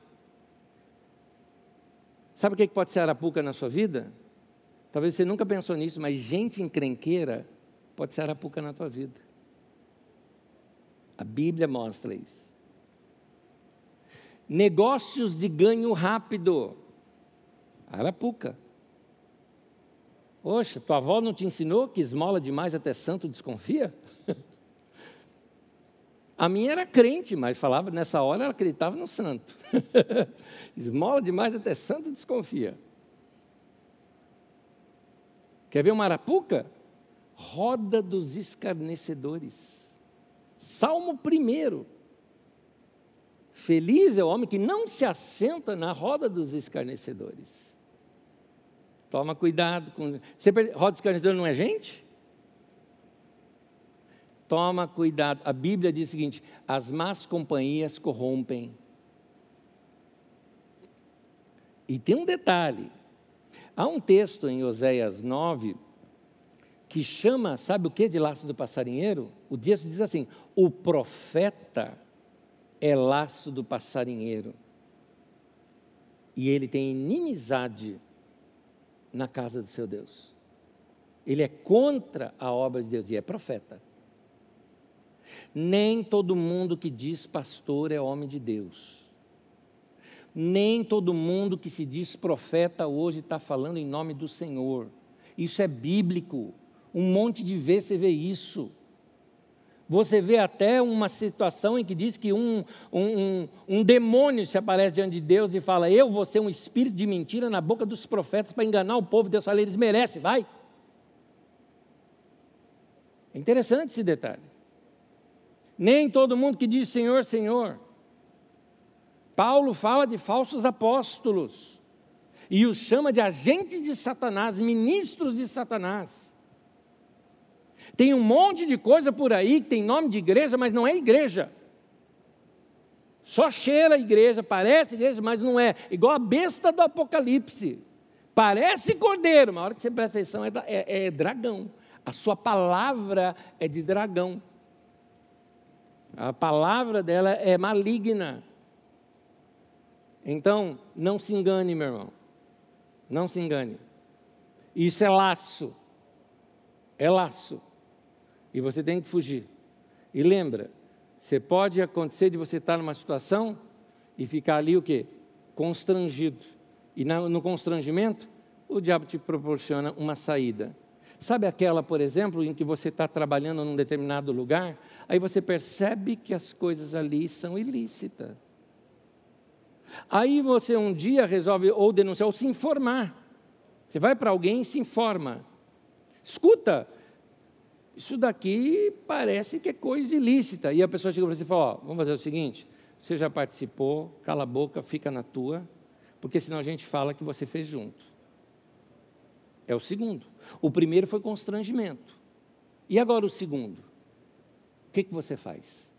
Sabe o que pode ser arapuca na sua vida? Talvez você nunca pensou nisso, mas gente encrenqueira pode ser arapuca na tua vida. A Bíblia mostra isso. Negócios de ganho rápido. Arapuca. Poxa, tua avó não te ensinou que esmola demais até santo desconfia? A minha era crente, mas falava, nessa hora ela acreditava no santo. Esmola demais, até santo desconfia. Quer ver uma arapuca? Roda dos escarnecedores. Salmo primeiro. Feliz é o homem que não se assenta na roda dos escarnecedores. Toma cuidado com. Você, roda dos escarnecedores não é gente? Toma cuidado. A Bíblia diz o seguinte: as más companhias corrompem. E tem um detalhe. Há um texto em Oséias 9 que chama, sabe o que de laço do passarinheiro? O texto diz assim: o profeta é laço do passarinheiro. E ele tem inimizade na casa do seu Deus. Ele é contra a obra de Deus e é profeta. Nem todo mundo que diz pastor é homem de Deus. Nem todo mundo que se diz profeta hoje está falando em nome do Senhor. Isso é bíblico. Um monte de vezes você vê isso. Você vê até uma situação em que diz que um, um, um, um, demônio se aparece diante de Deus e fala: Eu vou ser um espírito de mentira na boca dos profetas para enganar o povo. Deus fala: Eles merecem, vai. É interessante esse detalhe. Nem todo mundo que diz Senhor, Senhor. Paulo fala de falsos apóstolos e os chama de agentes de Satanás, ministros de Satanás. Tem um monte de coisa por aí que tem nome de igreja, mas não é igreja. Só cheira a igreja, parece igreja, mas não é. Igual a besta do Apocalipse. Parece cordeiro, mas a hora que você presta atenção é, é, é dragão. A sua palavra é de dragão. A palavra dela é maligna. Então, não se engane, meu irmão. Não se engane. Isso é laço. É laço e você tem que fugir. E lembra, você pode acontecer de você estar numa situação e ficar ali o quê? Constrangido. E no constrangimento, o diabo te proporciona uma saída. Sabe aquela, por exemplo, em que você está trabalhando num determinado lugar, aí você percebe que as coisas ali são ilícitas. Aí você um dia resolve ou denunciar ou se informar. Você vai para alguém e se informa. Escuta, isso daqui parece que é coisa ilícita. E a pessoa chega para você e fala: ó, vamos fazer o seguinte, você já participou, cala a boca, fica na tua, porque senão a gente fala que você fez junto. É o segundo. O primeiro foi constrangimento. E agora o segundo? O que, que você faz?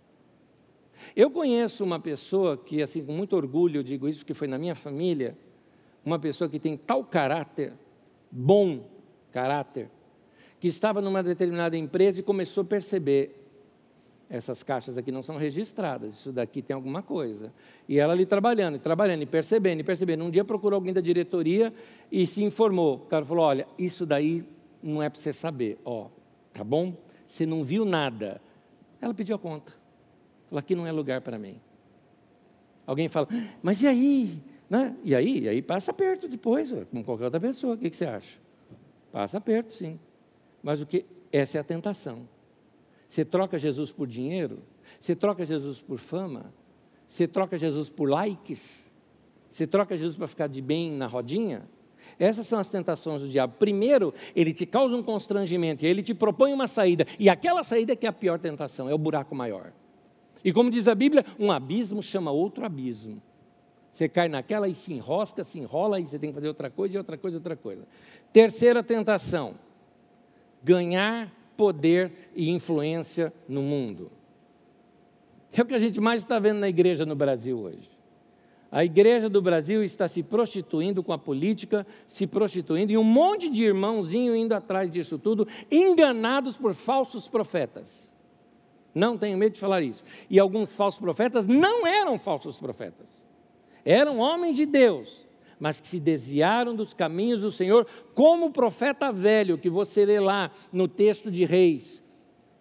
Eu conheço uma pessoa que, assim, com muito orgulho, eu digo isso, que foi na minha família, uma pessoa que tem tal caráter, bom caráter, que estava numa determinada empresa e começou a perceber essas caixas aqui não são registradas, isso daqui tem alguma coisa. E ela ali trabalhando, e trabalhando, e percebendo, e percebendo. Um dia procurou alguém da diretoria e se informou. O cara falou: olha, isso daí não é para você saber, ó, tá bom? Você não viu nada. Ela pediu a conta. Falou: aqui não é lugar para mim. Alguém fala, mas e aí? Né? E aí? E aí passa perto depois, com qualquer outra pessoa. O que, que você acha? Passa perto, sim. Mas o que? Essa é a tentação. Você troca Jesus por dinheiro, você troca Jesus por fama, você troca Jesus por likes, você troca Jesus para ficar de bem na rodinha. Essas são as tentações do diabo. Primeiro, ele te causa um constrangimento, e ele te propõe uma saída, e aquela saída é que é a pior tentação, é o buraco maior. E como diz a Bíblia, um abismo chama outro abismo. Você cai naquela e se enrosca, se enrola, e você tem que fazer outra coisa, e outra coisa, outra coisa. Terceira tentação ganhar poder e influência no mundo. É o que a gente mais está vendo na igreja no Brasil hoje. A igreja do Brasil está se prostituindo com a política, se prostituindo, e um monte de irmãozinho indo atrás disso tudo, enganados por falsos profetas. Não tenho medo de falar isso. E alguns falsos profetas não eram falsos profetas, eram homens de Deus, mas que se desviaram dos caminhos do Senhor, como o profeta velho que você lê lá no texto de Reis,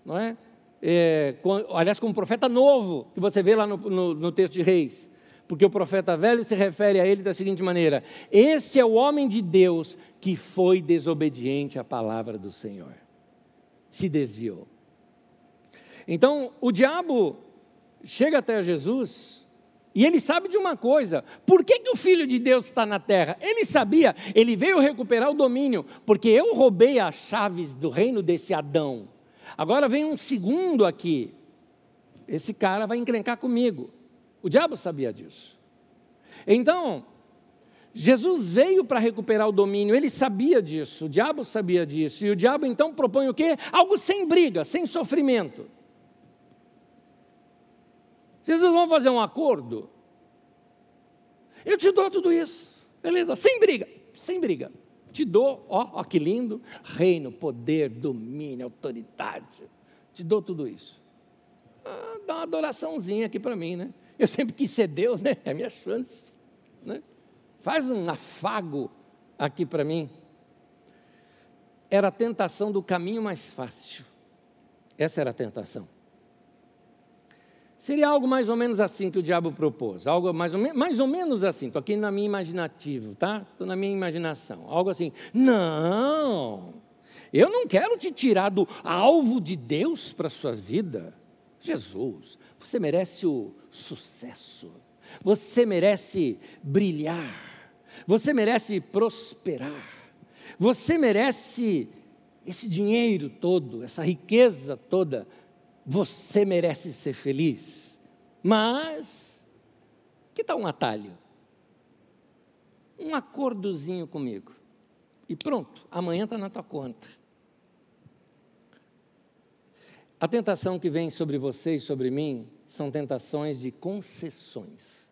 não é? é com, aliás, como profeta novo que você vê lá no, no, no texto de Reis, porque o profeta velho se refere a ele da seguinte maneira: esse é o homem de Deus que foi desobediente à palavra do Senhor, se desviou. Então, o diabo chega até Jesus e ele sabe de uma coisa: por que, que o Filho de Deus está na terra? Ele sabia, ele veio recuperar o domínio, porque eu roubei as chaves do reino desse Adão. Agora vem um segundo aqui. Esse cara vai encrencar comigo. O diabo sabia disso. Então, Jesus veio para recuperar o domínio, ele sabia disso, o diabo sabia disso, e o diabo então propõe o quê? Algo sem briga, sem sofrimento. Jesus, vamos fazer um acordo? Eu te dou tudo isso, beleza? Sem briga, sem briga. Te dou, ó, ó que lindo, reino, poder, domínio, autoridade. Te dou tudo isso. Ah, dá uma adoraçãozinha aqui para mim, né? Eu sempre quis ser Deus, né? É a minha chance. Né? Faz um afago aqui para mim. Era a tentação do caminho mais fácil. Essa era a tentação. Seria algo mais ou menos assim que o diabo propôs, algo mais ou, mais ou menos assim, estou aqui na minha imaginativo, tá? Estou na minha imaginação, algo assim, não, eu não quero te tirar do alvo de Deus para a sua vida, Jesus, você merece o sucesso, você merece brilhar, você merece prosperar, você merece esse dinheiro todo, essa riqueza toda, você merece ser feliz. Mas, que tal um atalho? Um acordozinho comigo. E pronto, amanhã está na tua conta. A tentação que vem sobre você e sobre mim são tentações de concessões.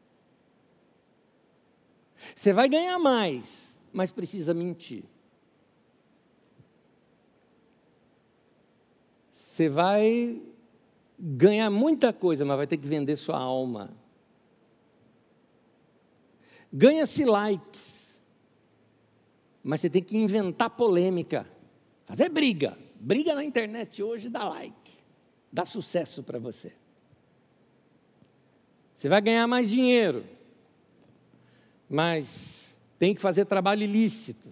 Você vai ganhar mais, mas precisa mentir. Você vai ganhar muita coisa, mas vai ter que vender sua alma. Ganha-se likes, mas você tem que inventar polêmica, fazer briga. Briga na internet hoje dá like, dá sucesso para você. Você vai ganhar mais dinheiro, mas tem que fazer trabalho ilícito.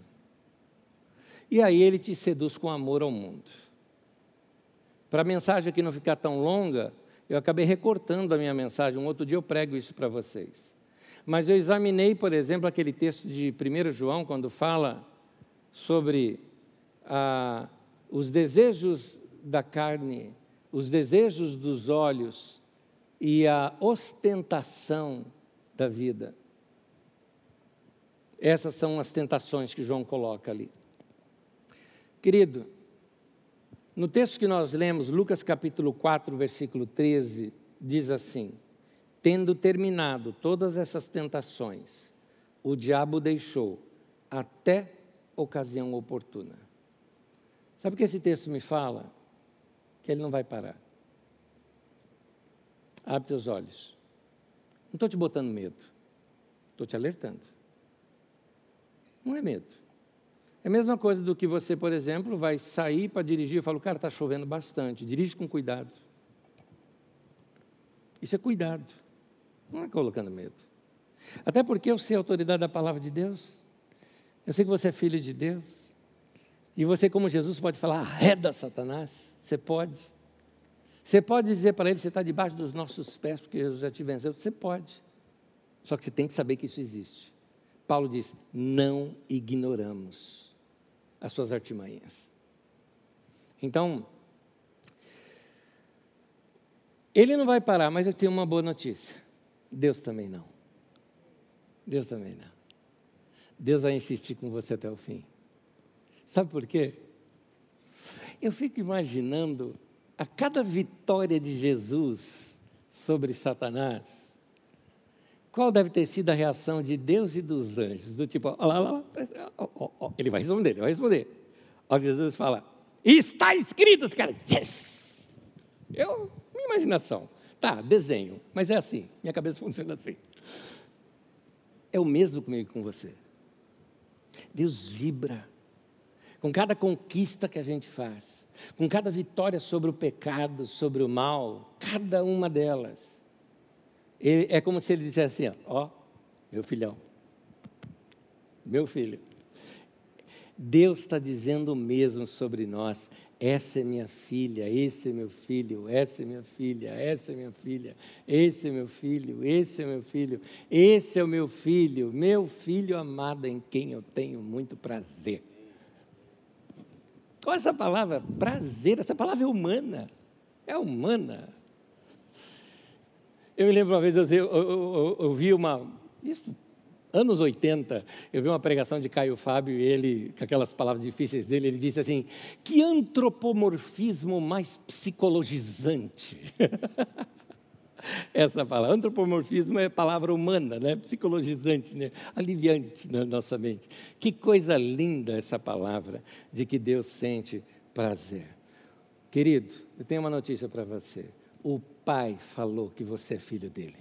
E aí ele te seduz com amor ao mundo. Para a mensagem aqui não ficar tão longa, eu acabei recortando a minha mensagem. Um outro dia eu prego isso para vocês. Mas eu examinei, por exemplo, aquele texto de 1 João, quando fala sobre ah, os desejos da carne, os desejos dos olhos e a ostentação da vida. Essas são as tentações que João coloca ali. Querido, no texto que nós lemos, Lucas capítulo 4, versículo 13, diz assim: Tendo terminado todas essas tentações, o diabo deixou até ocasião oportuna. Sabe o que esse texto me fala? Que ele não vai parar. Abre teus olhos. Não estou te botando medo, estou te alertando. Não é medo. É a mesma coisa do que você, por exemplo, vai sair para dirigir e fala, cara, está chovendo bastante, dirige com cuidado. Isso é cuidado, não é colocando medo. Até porque eu sei a autoridade da palavra de Deus, eu sei que você é filho de Deus, e você, como Jesus, pode falar, arreda Satanás, você pode. Você pode dizer para ele, você está debaixo dos nossos pés, porque Jesus já te venceu, você pode. Só que você tem que saber que isso existe. Paulo diz: não ignoramos as suas artimanhas. Então, ele não vai parar, mas eu tenho uma boa notícia. Deus também não. Deus também não. Deus vai insistir com você até o fim. Sabe por quê? Eu fico imaginando a cada vitória de Jesus sobre Satanás, qual deve ter sido a reação de Deus e dos anjos? Do tipo, ó lá, lá, ó, ele vai responder, ele vai responder. Ó, Jesus fala, está escrito, os caras, yes! Eu, minha imaginação, tá, desenho, mas é assim, minha cabeça funciona assim. É o mesmo comigo com você. Deus vibra com cada conquista que a gente faz, com cada vitória sobre o pecado, sobre o mal, cada uma delas. Ele, é como se ele dissesse assim: ó, meu filhão, meu filho. Deus está dizendo o mesmo sobre nós. Essa é minha filha, esse é meu filho, essa é minha filha, essa é minha filha, esse é meu filho, esse é meu filho, esse é o meu filho, meu filho amado em quem eu tenho muito prazer. Olha essa palavra, prazer, essa palavra é humana, é humana. Eu me lembro uma vez, eu, eu, eu, eu vi uma. Isso, anos 80, eu vi uma pregação de Caio Fábio e ele, com aquelas palavras difíceis dele, ele disse assim: que antropomorfismo mais psicologizante. Essa palavra, antropomorfismo é palavra humana, né? psicologizante, né? aliviante na nossa mente. Que coisa linda essa palavra de que Deus sente prazer. Querido, eu tenho uma notícia para você o Pai falou que você é filho dele.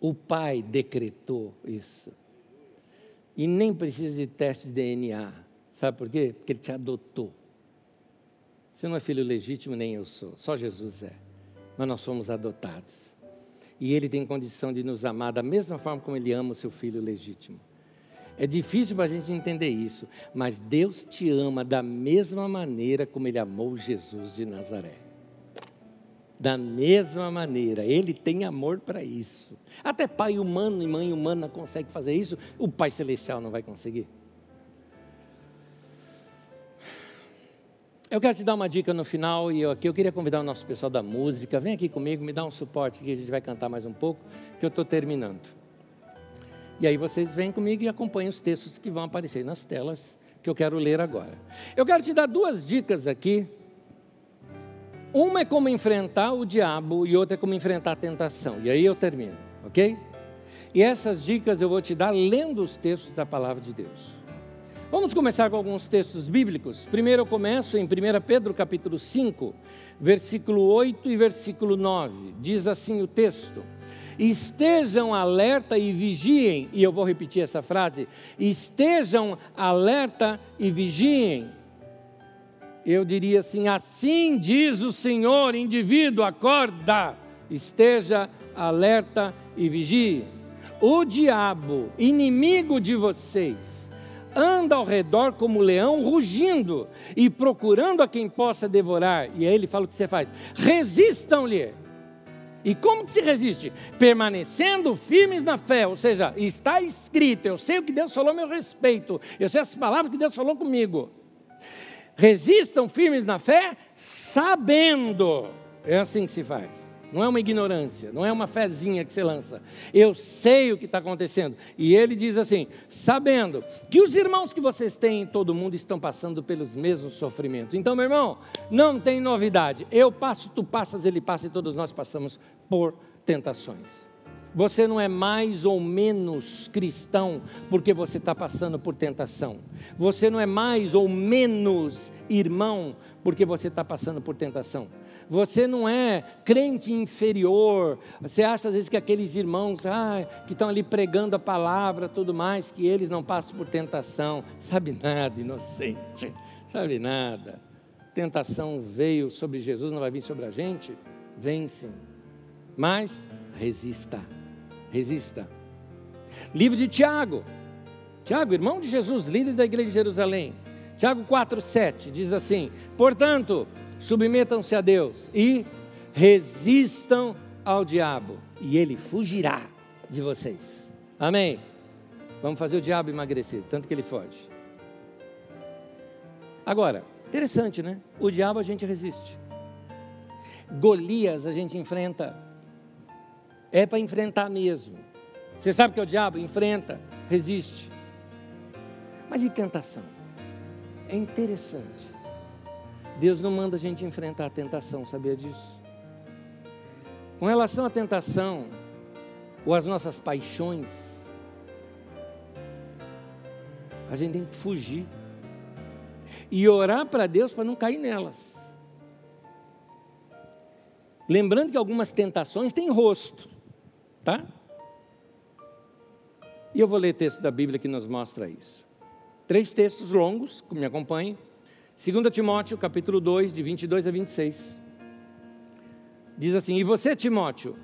O Pai decretou isso. E nem precisa de teste de DNA. Sabe por quê? Porque Ele te adotou. Você não é filho legítimo, nem eu sou. Só Jesus é. Mas nós somos adotados. E Ele tem condição de nos amar da mesma forma como Ele ama o seu filho legítimo. É difícil para a gente entender isso, mas Deus te ama da mesma maneira como Ele amou Jesus de Nazaré. Da mesma maneira, Ele tem amor para isso. Até pai humano e mãe humana consegue fazer isso, o Pai Celestial não vai conseguir. Eu quero te dar uma dica no final e eu aqui eu queria convidar o nosso pessoal da música, vem aqui comigo, me dá um suporte que a gente vai cantar mais um pouco, que eu estou terminando. E aí vocês vêm comigo e acompanham os textos que vão aparecer nas telas que eu quero ler agora. Eu quero te dar duas dicas aqui. Uma é como enfrentar o diabo e outra é como enfrentar a tentação. E aí eu termino, ok? E essas dicas eu vou te dar lendo os textos da palavra de Deus. Vamos começar com alguns textos bíblicos. Primeiro eu começo em 1 Pedro capítulo 5, versículo 8 e versículo 9. Diz assim o texto: Estejam alerta e vigiem, e eu vou repetir essa frase: estejam alerta e vigiem. Eu diria assim: assim diz o Senhor, indivíduo, acorda, esteja alerta e vigie. O diabo, inimigo de vocês, anda ao redor como leão rugindo e procurando a quem possa devorar. E aí ele fala o que você faz: resistam-lhe e como que se resiste? Permanecendo firmes na fé, ou seja, está escrito, eu sei o que Deus falou a meu respeito, eu sei as palavras que Deus falou comigo. Resistam firmes na fé, sabendo. É assim que se faz. Não é uma ignorância, não é uma fezinha que você lança. Eu sei o que está acontecendo. E ele diz assim: sabendo que os irmãos que vocês têm em todo mundo estão passando pelos mesmos sofrimentos. Então, meu irmão, não tem novidade. Eu passo, tu passas, ele passa e todos nós passamos por tentações. Você não é mais ou menos cristão porque você está passando por tentação. Você não é mais ou menos irmão porque você está passando por tentação. Você não é crente inferior. Você acha às vezes que aqueles irmãos ah, que estão ali pregando a palavra, tudo mais, que eles não passam por tentação. Sabe nada, inocente. Sabe nada. Tentação veio sobre Jesus, não vai vir sobre a gente? Vem sim. Mas resista. Resista. Livro de Tiago. Tiago, irmão de Jesus, líder da igreja de Jerusalém. Tiago 4,7 diz assim: Portanto, submetam-se a Deus e resistam ao diabo, e ele fugirá de vocês. Amém? Vamos fazer o diabo emagrecer, tanto que ele foge. Agora, interessante, né? O diabo a gente resiste. Golias a gente enfrenta. É para enfrentar mesmo. Você sabe que é o diabo? Enfrenta, resiste. Mas e tentação? É interessante. Deus não manda a gente enfrentar a tentação, sabia disso? Com relação à tentação, ou às nossas paixões, a gente tem que fugir e orar para Deus para não cair nelas. Lembrando que algumas tentações têm rosto, tá? E eu vou ler texto da Bíblia que nos mostra isso. Três textos longos, que me acompanhem. 2 Timóteo, capítulo 2, de 22 a 26. Diz assim: E você, Timóteo,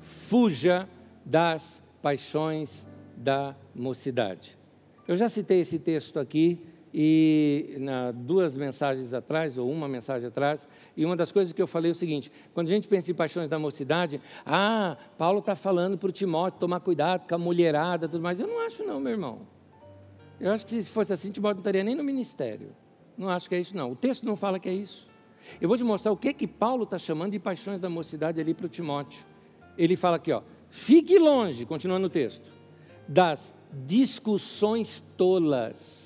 fuja das paixões da mocidade. Eu já citei esse texto aqui e na duas mensagens atrás, ou uma mensagem atrás, e uma das coisas que eu falei é o seguinte: quando a gente pensa em paixões da mocidade, ah, Paulo está falando para o Timóteo tomar cuidado com a mulherada, tudo mais. Eu não acho, não, meu irmão. Eu acho que se fosse assim, Timóteo não estaria nem no ministério. Não acho que é isso, não. O texto não fala que é isso. Eu vou te mostrar o que que Paulo está chamando de paixões da mocidade ali para o Timóteo. Ele fala aqui, ó, fique longe, continuando o texto, das discussões tolas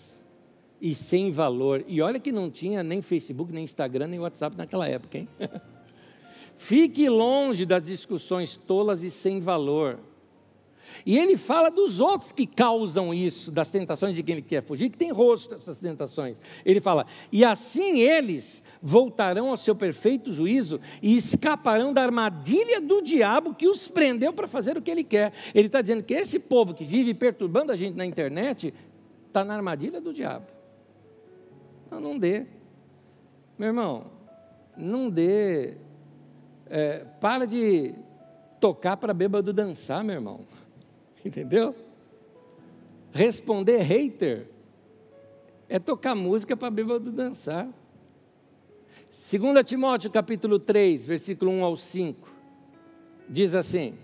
e sem valor. E olha que não tinha nem Facebook, nem Instagram, nem WhatsApp naquela época, hein? Fique longe das discussões tolas e sem valor E ele fala dos outros que causam isso, das tentações de quem ele quer fugir, que tem rosto essas tentações. Ele fala: e assim eles voltarão ao seu perfeito juízo e escaparão da armadilha do diabo que os prendeu para fazer o que ele quer. Ele está dizendo que esse povo que vive perturbando a gente na internet está na armadilha do diabo. Então não dê. Meu irmão, não dê. É, para de tocar para bêbado dançar, meu irmão. Entendeu? Responder hater é tocar música para bêbado dançar. 2 Timóteo capítulo 3, versículo 1 ao 5, diz assim: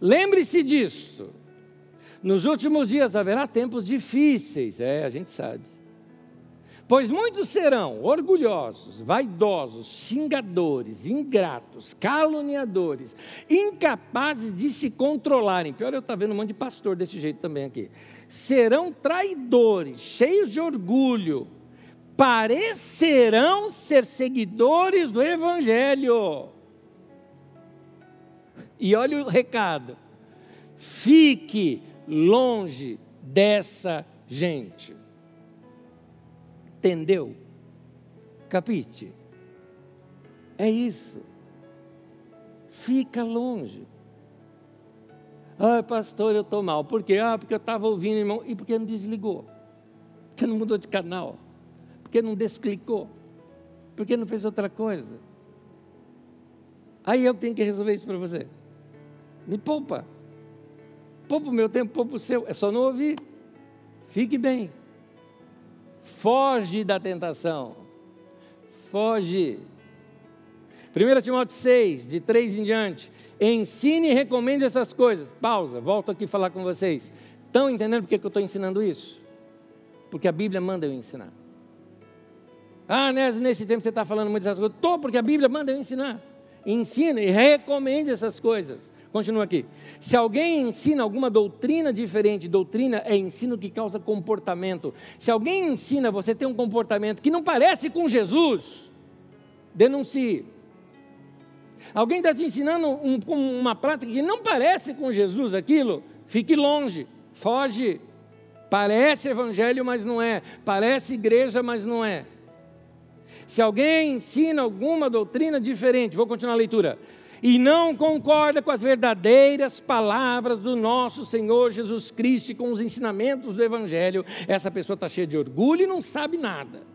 Lembre-se disso, nos últimos dias haverá tempos difíceis, é, a gente sabe. Pois muitos serão orgulhosos, vaidosos, xingadores, ingratos, caluniadores, incapazes de se controlarem. Pior, eu estou vendo um monte de pastor desse jeito também aqui. Serão traidores, cheios de orgulho, parecerão ser seguidores do Evangelho. E olha o recado: fique longe dessa gente. Entendeu? Capite? É isso. Fica longe. Ah, pastor, eu estou mal. Por quê? Ah, porque eu estava ouvindo, irmão. E porque não desligou? Porque não mudou de canal? Porque não desclicou? Porque não fez outra coisa? Aí eu tenho que resolver isso para você. Me poupa. Poupa o meu tempo, poupa o seu. É só não ouvir. Fique bem. Foge da tentação. Foge. 1 Timóteo 6, de 3 em diante. Ensine e recomende essas coisas. Pausa, volto aqui falar com vocês. Estão entendendo por que eu estou ensinando isso? Porque a Bíblia manda eu ensinar. Ah, nesse tempo você está falando muitas coisas. Estou, porque a Bíblia manda eu ensinar. Ensina e recomende essas coisas. Continua aqui. Se alguém ensina alguma doutrina diferente, doutrina é ensino que causa comportamento. Se alguém ensina você ter um comportamento que não parece com Jesus, denuncie. Alguém está te ensinando um, uma prática que não parece com Jesus aquilo, fique longe, foge. Parece evangelho, mas não é. Parece igreja, mas não é. Se alguém ensina alguma doutrina diferente, vou continuar a leitura e não concorda com as verdadeiras palavras do nosso Senhor Jesus Cristo e com os ensinamentos do Evangelho, essa pessoa está cheia de orgulho e não sabe nada.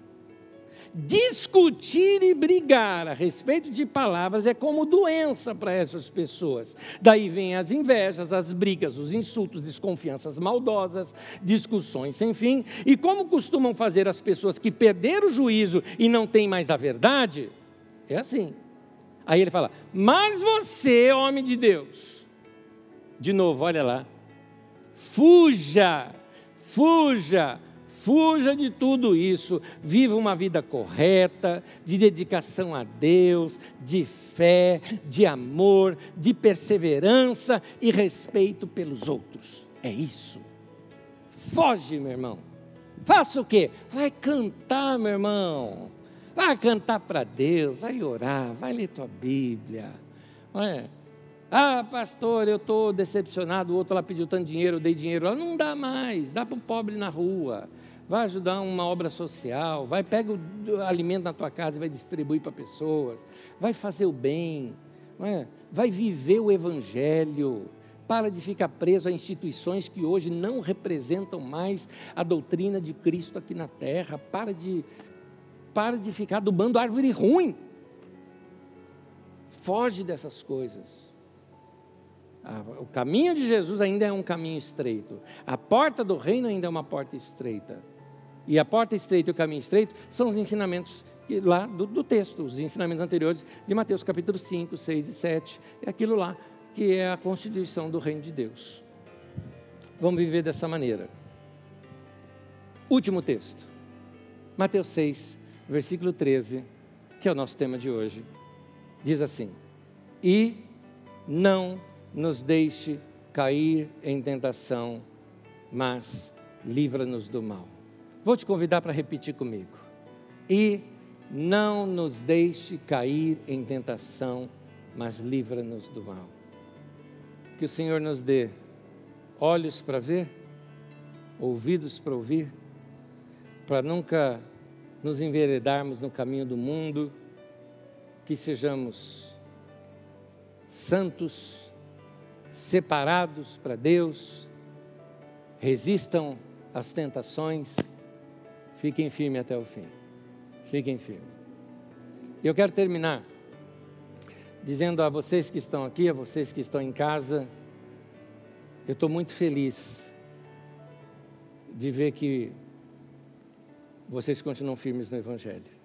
Discutir e brigar a respeito de palavras é como doença para essas pessoas. Daí vem as invejas, as brigas, os insultos, desconfianças maldosas, discussões sem fim. E como costumam fazer as pessoas que perderam o juízo e não têm mais a verdade? É assim. Aí ele fala: Mas você, homem de Deus, de novo, olha lá, fuja, fuja, fuja de tudo isso, viva uma vida correta, de dedicação a Deus, de fé, de amor, de perseverança e respeito pelos outros. É isso. Foge, meu irmão. Faça o quê? Vai cantar, meu irmão. Vai cantar para Deus, vai orar, vai ler tua Bíblia. Não é? Ah, pastor, eu estou decepcionado, o outro lá pediu tanto dinheiro, eu dei dinheiro lá. Não dá mais, dá para o pobre na rua. Vai ajudar uma obra social, vai pega o alimento na tua casa e vai distribuir para pessoas. Vai fazer o bem, é? vai viver o evangelho. Para de ficar preso a instituições que hoje não representam mais a doutrina de Cristo aqui na terra. Para de para de ficar adubando árvore ruim. Foge dessas coisas. O caminho de Jesus ainda é um caminho estreito. A porta do reino ainda é uma porta estreita. E a porta estreita e o caminho estreito são os ensinamentos lá do, do, texto, os ensinamentos anteriores de Mateus capítulo 5, 6 e 7. É aquilo lá que é a constituição do reino de Deus. Vamos viver dessa maneira. Último texto. Mateus 6, versículo 13, que é o nosso tema de hoje, diz assim: E não nos deixe cair em tentação, mas livra-nos do mal. Vou te convidar para repetir comigo. E não nos deixe cair em tentação, mas livra-nos do mal. Que o Senhor nos dê olhos para ver, ouvidos para ouvir, para nunca nos enveredarmos no caminho do mundo, que sejamos santos, separados para Deus, resistam às tentações, fiquem firmes até o fim. Fiquem firmes. Eu quero terminar dizendo a vocês que estão aqui, a vocês que estão em casa, eu estou muito feliz de ver que vocês continuam firmes no Evangelho.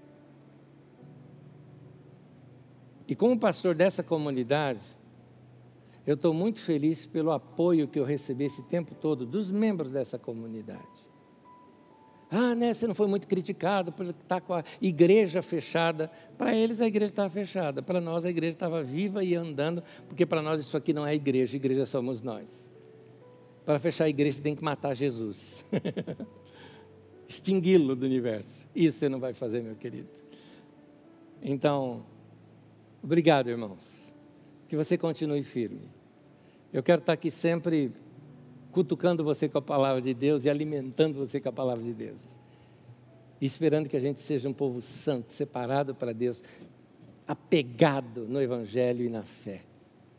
E como pastor dessa comunidade, eu estou muito feliz pelo apoio que eu recebi esse tempo todo dos membros dessa comunidade. Ah, né, você não foi muito criticado por estar com a igreja fechada. Para eles a igreja estava fechada, para nós a igreja estava viva e andando, porque para nós isso aqui não é igreja, igreja somos nós. Para fechar a igreja você tem que matar Jesus. Extingui-lo do universo. Isso você não vai fazer, meu querido. Então, obrigado, irmãos. Que você continue firme. Eu quero estar aqui sempre cutucando você com a palavra de Deus e alimentando você com a palavra de Deus. Esperando que a gente seja um povo santo, separado para Deus, apegado no Evangelho e na fé.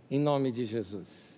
Em nome de Jesus.